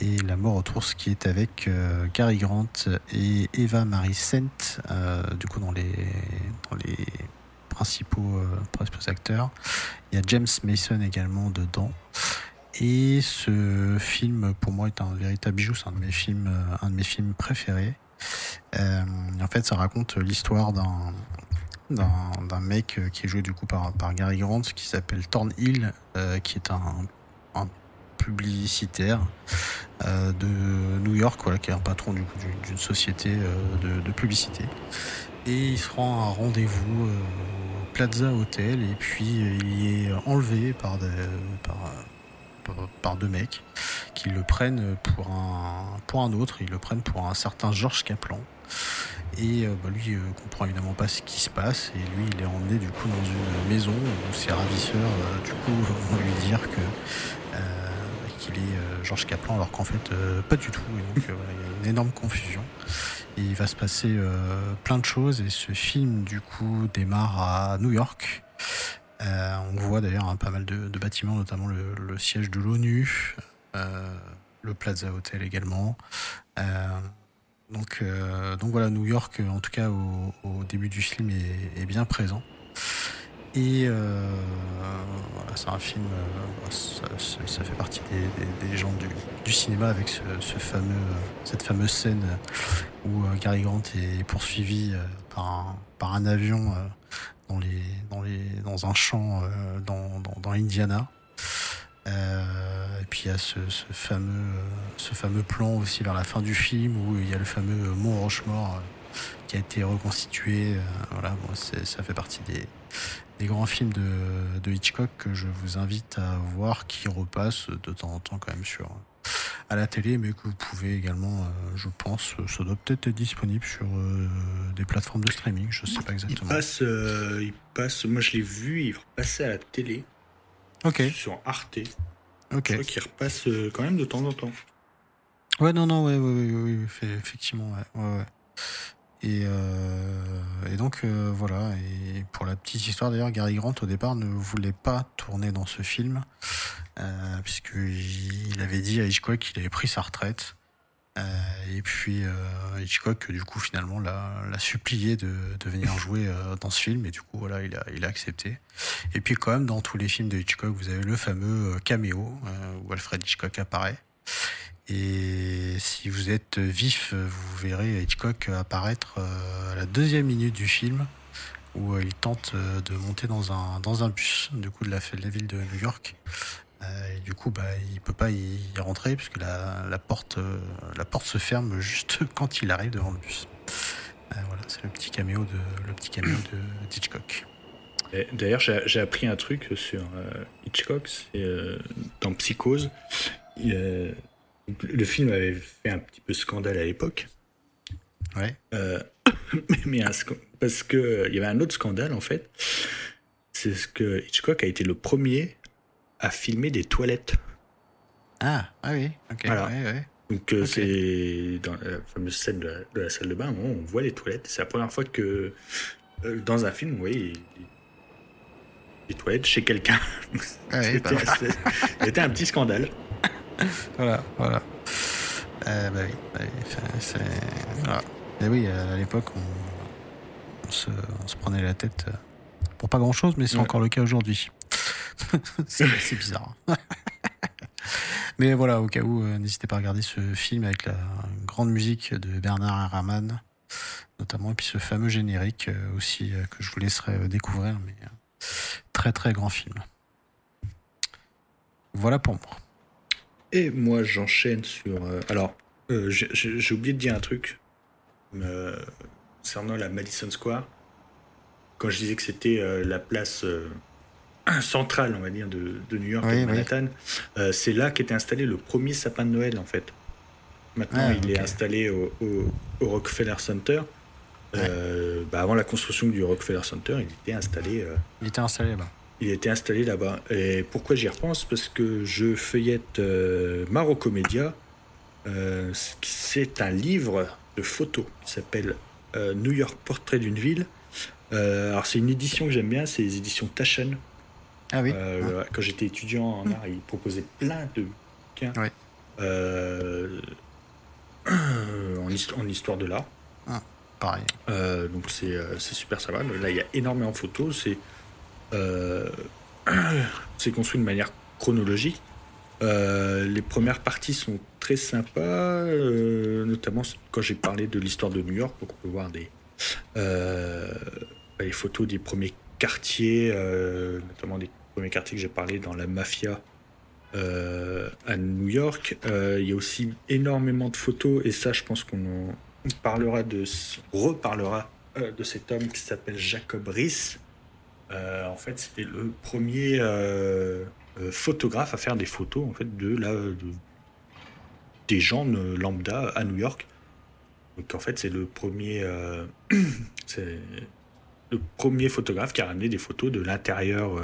Speaker 1: et La mort aux trousses qui est avec euh, Gary Grant et Eva Marie Sent, euh, du coup dans les, dans les principaux, euh, principaux acteurs. Il y a James Mason également dedans. Et ce film, pour moi, est un véritable bijou. C'est un de mes films, un de mes films préférés. en fait, ça raconte l'histoire d'un d'un mec qui est joué du coup par, par Gary Grant qui s'appelle Thornhill, qui est un, publicitaire euh, de New York, voilà, qui est un patron d'une société euh, de, publicité. Et il se rend à un rendez-vous euh, au Plaza Hotel et puis il est enlevé par, des, par, deux mecs qui le prennent pour un, pour un autre, ils le prennent pour un certain Georges Kaplan. Et bah, lui comprend évidemment pas ce qui se passe et lui il est emmené du coup dans une maison où ses ravisseurs du coup vont lui dire que qu'il est euh, Georges Kaplan, alors qu'en fait, euh, pas du tout. donc, euh, il y a une énorme confusion. Il va se passer plein de choses. Et ce film, du coup, démarre à New York. on voit d'ailleurs hein, pas mal de, bâtiments, notamment le, siège de l'ONU, le Plaza Hotel également. donc voilà, New York, en tout cas au, début du film, est bien présent. Et euh, c'est un film, euh, ça, fait partie des, gens du, cinéma avec ce, fameux, cette fameuse scène où euh, Gary Grant est poursuivi par un, avion dans un champ dans, dans, dans Indiana. et puis il y a ce, fameux plan aussi vers la fin du film où il y a le fameux Mont Rochemort qui a été reconstitué. voilà, ça fait partie des des grands films de, de, Hitchcock que je vous invite à voir qui repassent de temps en temps quand même sur à la télé, mais que vous pouvez également, euh, je pense, ça doit peut-être être disponible sur euh, des plateformes de streaming, je sais pas exactement.
Speaker 2: Il passe, euh, il passe moi je l'ai vu, il repassait à la télé.
Speaker 1: Ok.
Speaker 2: Sur Arte.
Speaker 1: Ok. Je
Speaker 2: crois qu'il repasse quand même de temps en temps.
Speaker 1: Ouais, non, non, ouais, ouais, ouais, ouais effectivement, ouais, ouais, ouais. Et, euh, et donc euh, voilà. Et pour la petite histoire d'ailleurs, Gary Grant au départ ne voulait pas tourner dans ce film euh, puisqu'il avait dit à Hitchcock qu'il avait pris sa retraite. Et puis Hitchcock du coup finalement l'a, supplié de, de venir jouer dans ce film et du coup voilà il a, il a accepté. Et puis quand même dans tous les films de Hitchcock vous avez le fameux caméo où Alfred Hitchcock apparaît. Et si vous êtes vif, vous verrez Hitchcock apparaître euh, à la deuxième minute du film où euh, il tente euh, de monter dans un, dans un bus du coup de la, la ville de New York. Et du coup, bah, il peut pas y rentrer puisque la, la, porte, la porte se ferme juste quand il arrive devant le bus. voilà, c'est le petit caméo de le petit caméo de Hitchcock.
Speaker 2: D'ailleurs, j'ai appris un truc sur Hitchcock, dans Psychose. Il, le film avait fait un petit peu scandale à l'époque.
Speaker 1: Ouais.
Speaker 2: Euh, mais parce que il y avait un autre scandale en fait. C'est ce que Hitchcock a été le premier à filmer des toilettes.
Speaker 1: Ah, ah oui, ok. Voilà.
Speaker 2: Donc euh, c'est dans la fameuse scène de la, salle de bain, on voit les toilettes. C'est la première fois que euh, dans un film, voyez les toilettes chez quelqu'un.
Speaker 1: Ah bah
Speaker 2: c'était un petit scandale.
Speaker 1: voilà, voilà. Euh, bah oui, bah c'est, voilà. Et oui, à l'époque, on, se, on, se, prenait la tête euh, pour pas grand chose, mais c'est encore le cas aujourd'hui. c'est, bizarre. mais voilà, au cas où, euh, n'hésitez pas à regarder ce film avec la grande musique de Bernard Herrmann, notamment, et puis ce fameux générique euh, aussi que je vous laisserai découvrir, mais très très grand film. Voilà pour moi.
Speaker 2: Et moi, j'enchaîne sur. Euh, alors, euh, j'ai oublié de dire un truc euh, concernant la Madison Square. Quand je disais que c'était la place centrale, on va dire, de, New York et de Manhattan, c'est là qu'était installé le premier sapin de Noël, en fait. Maintenant, ah, il est installé au, Rockefeller Center. Bah, avant la construction du Rockefeller Center, il était installé.
Speaker 1: il était installé là
Speaker 2: il était installé là-bas. Et pourquoi j'y repense? Parce que je feuillette euh, Marocco Media. Euh, c'est un livre de photos qui s'appelle euh, New York Portrait d'une ville. alors c'est une édition que j'aime bien, c'est les éditions Taschen.
Speaker 1: Ah oui.
Speaker 2: Quand j'étais étudiant en art, ils proposaient plein de bouquins en, histoire, en, histoire de l'art.
Speaker 1: Ah, pareil.
Speaker 2: donc c'est super sympa. Là, il y a énormément de photos. C'est euh, c'est construit de manière chronologique. Euh, les premières parties sont très sympas, euh, notamment quand j'ai parlé de l'histoire de New York, donc on peut voir des, les photos des premiers quartiers, notamment des premiers quartiers que j'ai parlé dans la mafia à New York. Il y a aussi énormément de photos, et ça, je pense qu'on parlera de, reparlera de cet homme qui s'appelle Jacob Riss, euh, en fait, c'était le premier euh, euh, photographe à faire des photos en fait de la des gens lambda à New York. Donc en fait, c'est le premier c'est le premier photographe qui a ramené des photos de l'intérieur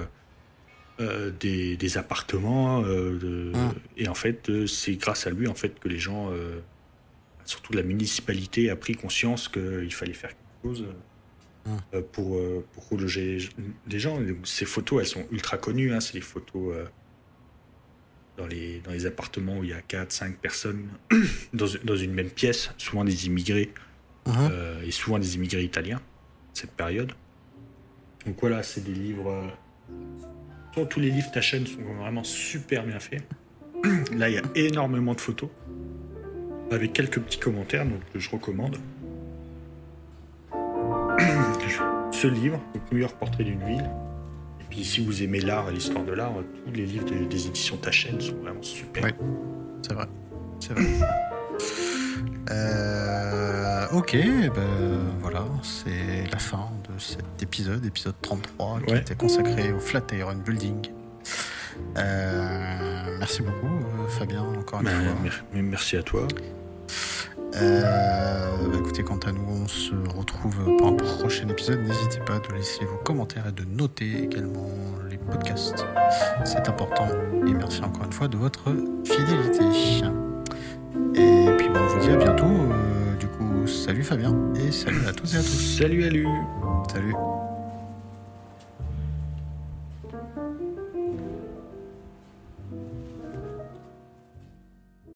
Speaker 2: des, appartements. Ah. Et en fait, c'est grâce à lui en fait que les gens, surtout la municipalité, a pris conscience qu'il fallait faire quelque chose. Euh, pour, euh, pour loger les gens. Ces photos, elles sont ultra connues. Hein. C'est les photos euh, dans, les, dans les appartements où il y a 4, 5 personnes dans, dans une même pièce, souvent des immigrés, uh-huh. et souvent des immigrés italiens, cette période. Donc voilà, c'est des livres. tous les livres Taschen sont vraiment super bien faits. Là, il y a énormément de photos, avec quelques petits commentaires, donc que je recommande. Ce livre, New York Portrait d'une ville. Et puis si vous aimez l'art et l'histoire de l'art, tous les livres des éditions Tachen sont vraiment super.
Speaker 1: Oui, c'est vrai. C'est vrai. Euh, ok, ben voilà, c'est la fin de cet épisode, épisode 33, qui était consacré au Flat Iron Building. Euh, merci beaucoup, euh, Fabien, encore une ben,
Speaker 2: fois. Merci à toi.
Speaker 1: Bah, écoutez, quant à nous, on se retrouve pour un prochain épisode. N'hésitez pas de laisser vos commentaires et de noter également les podcasts. C'est important. Et merci encore une fois de votre fidélité. Et puis bon, on vous dit à bientôt. Euh, du coup, salut Fabien et salut à tous et à tous.
Speaker 2: Salut à lui.
Speaker 1: Salut.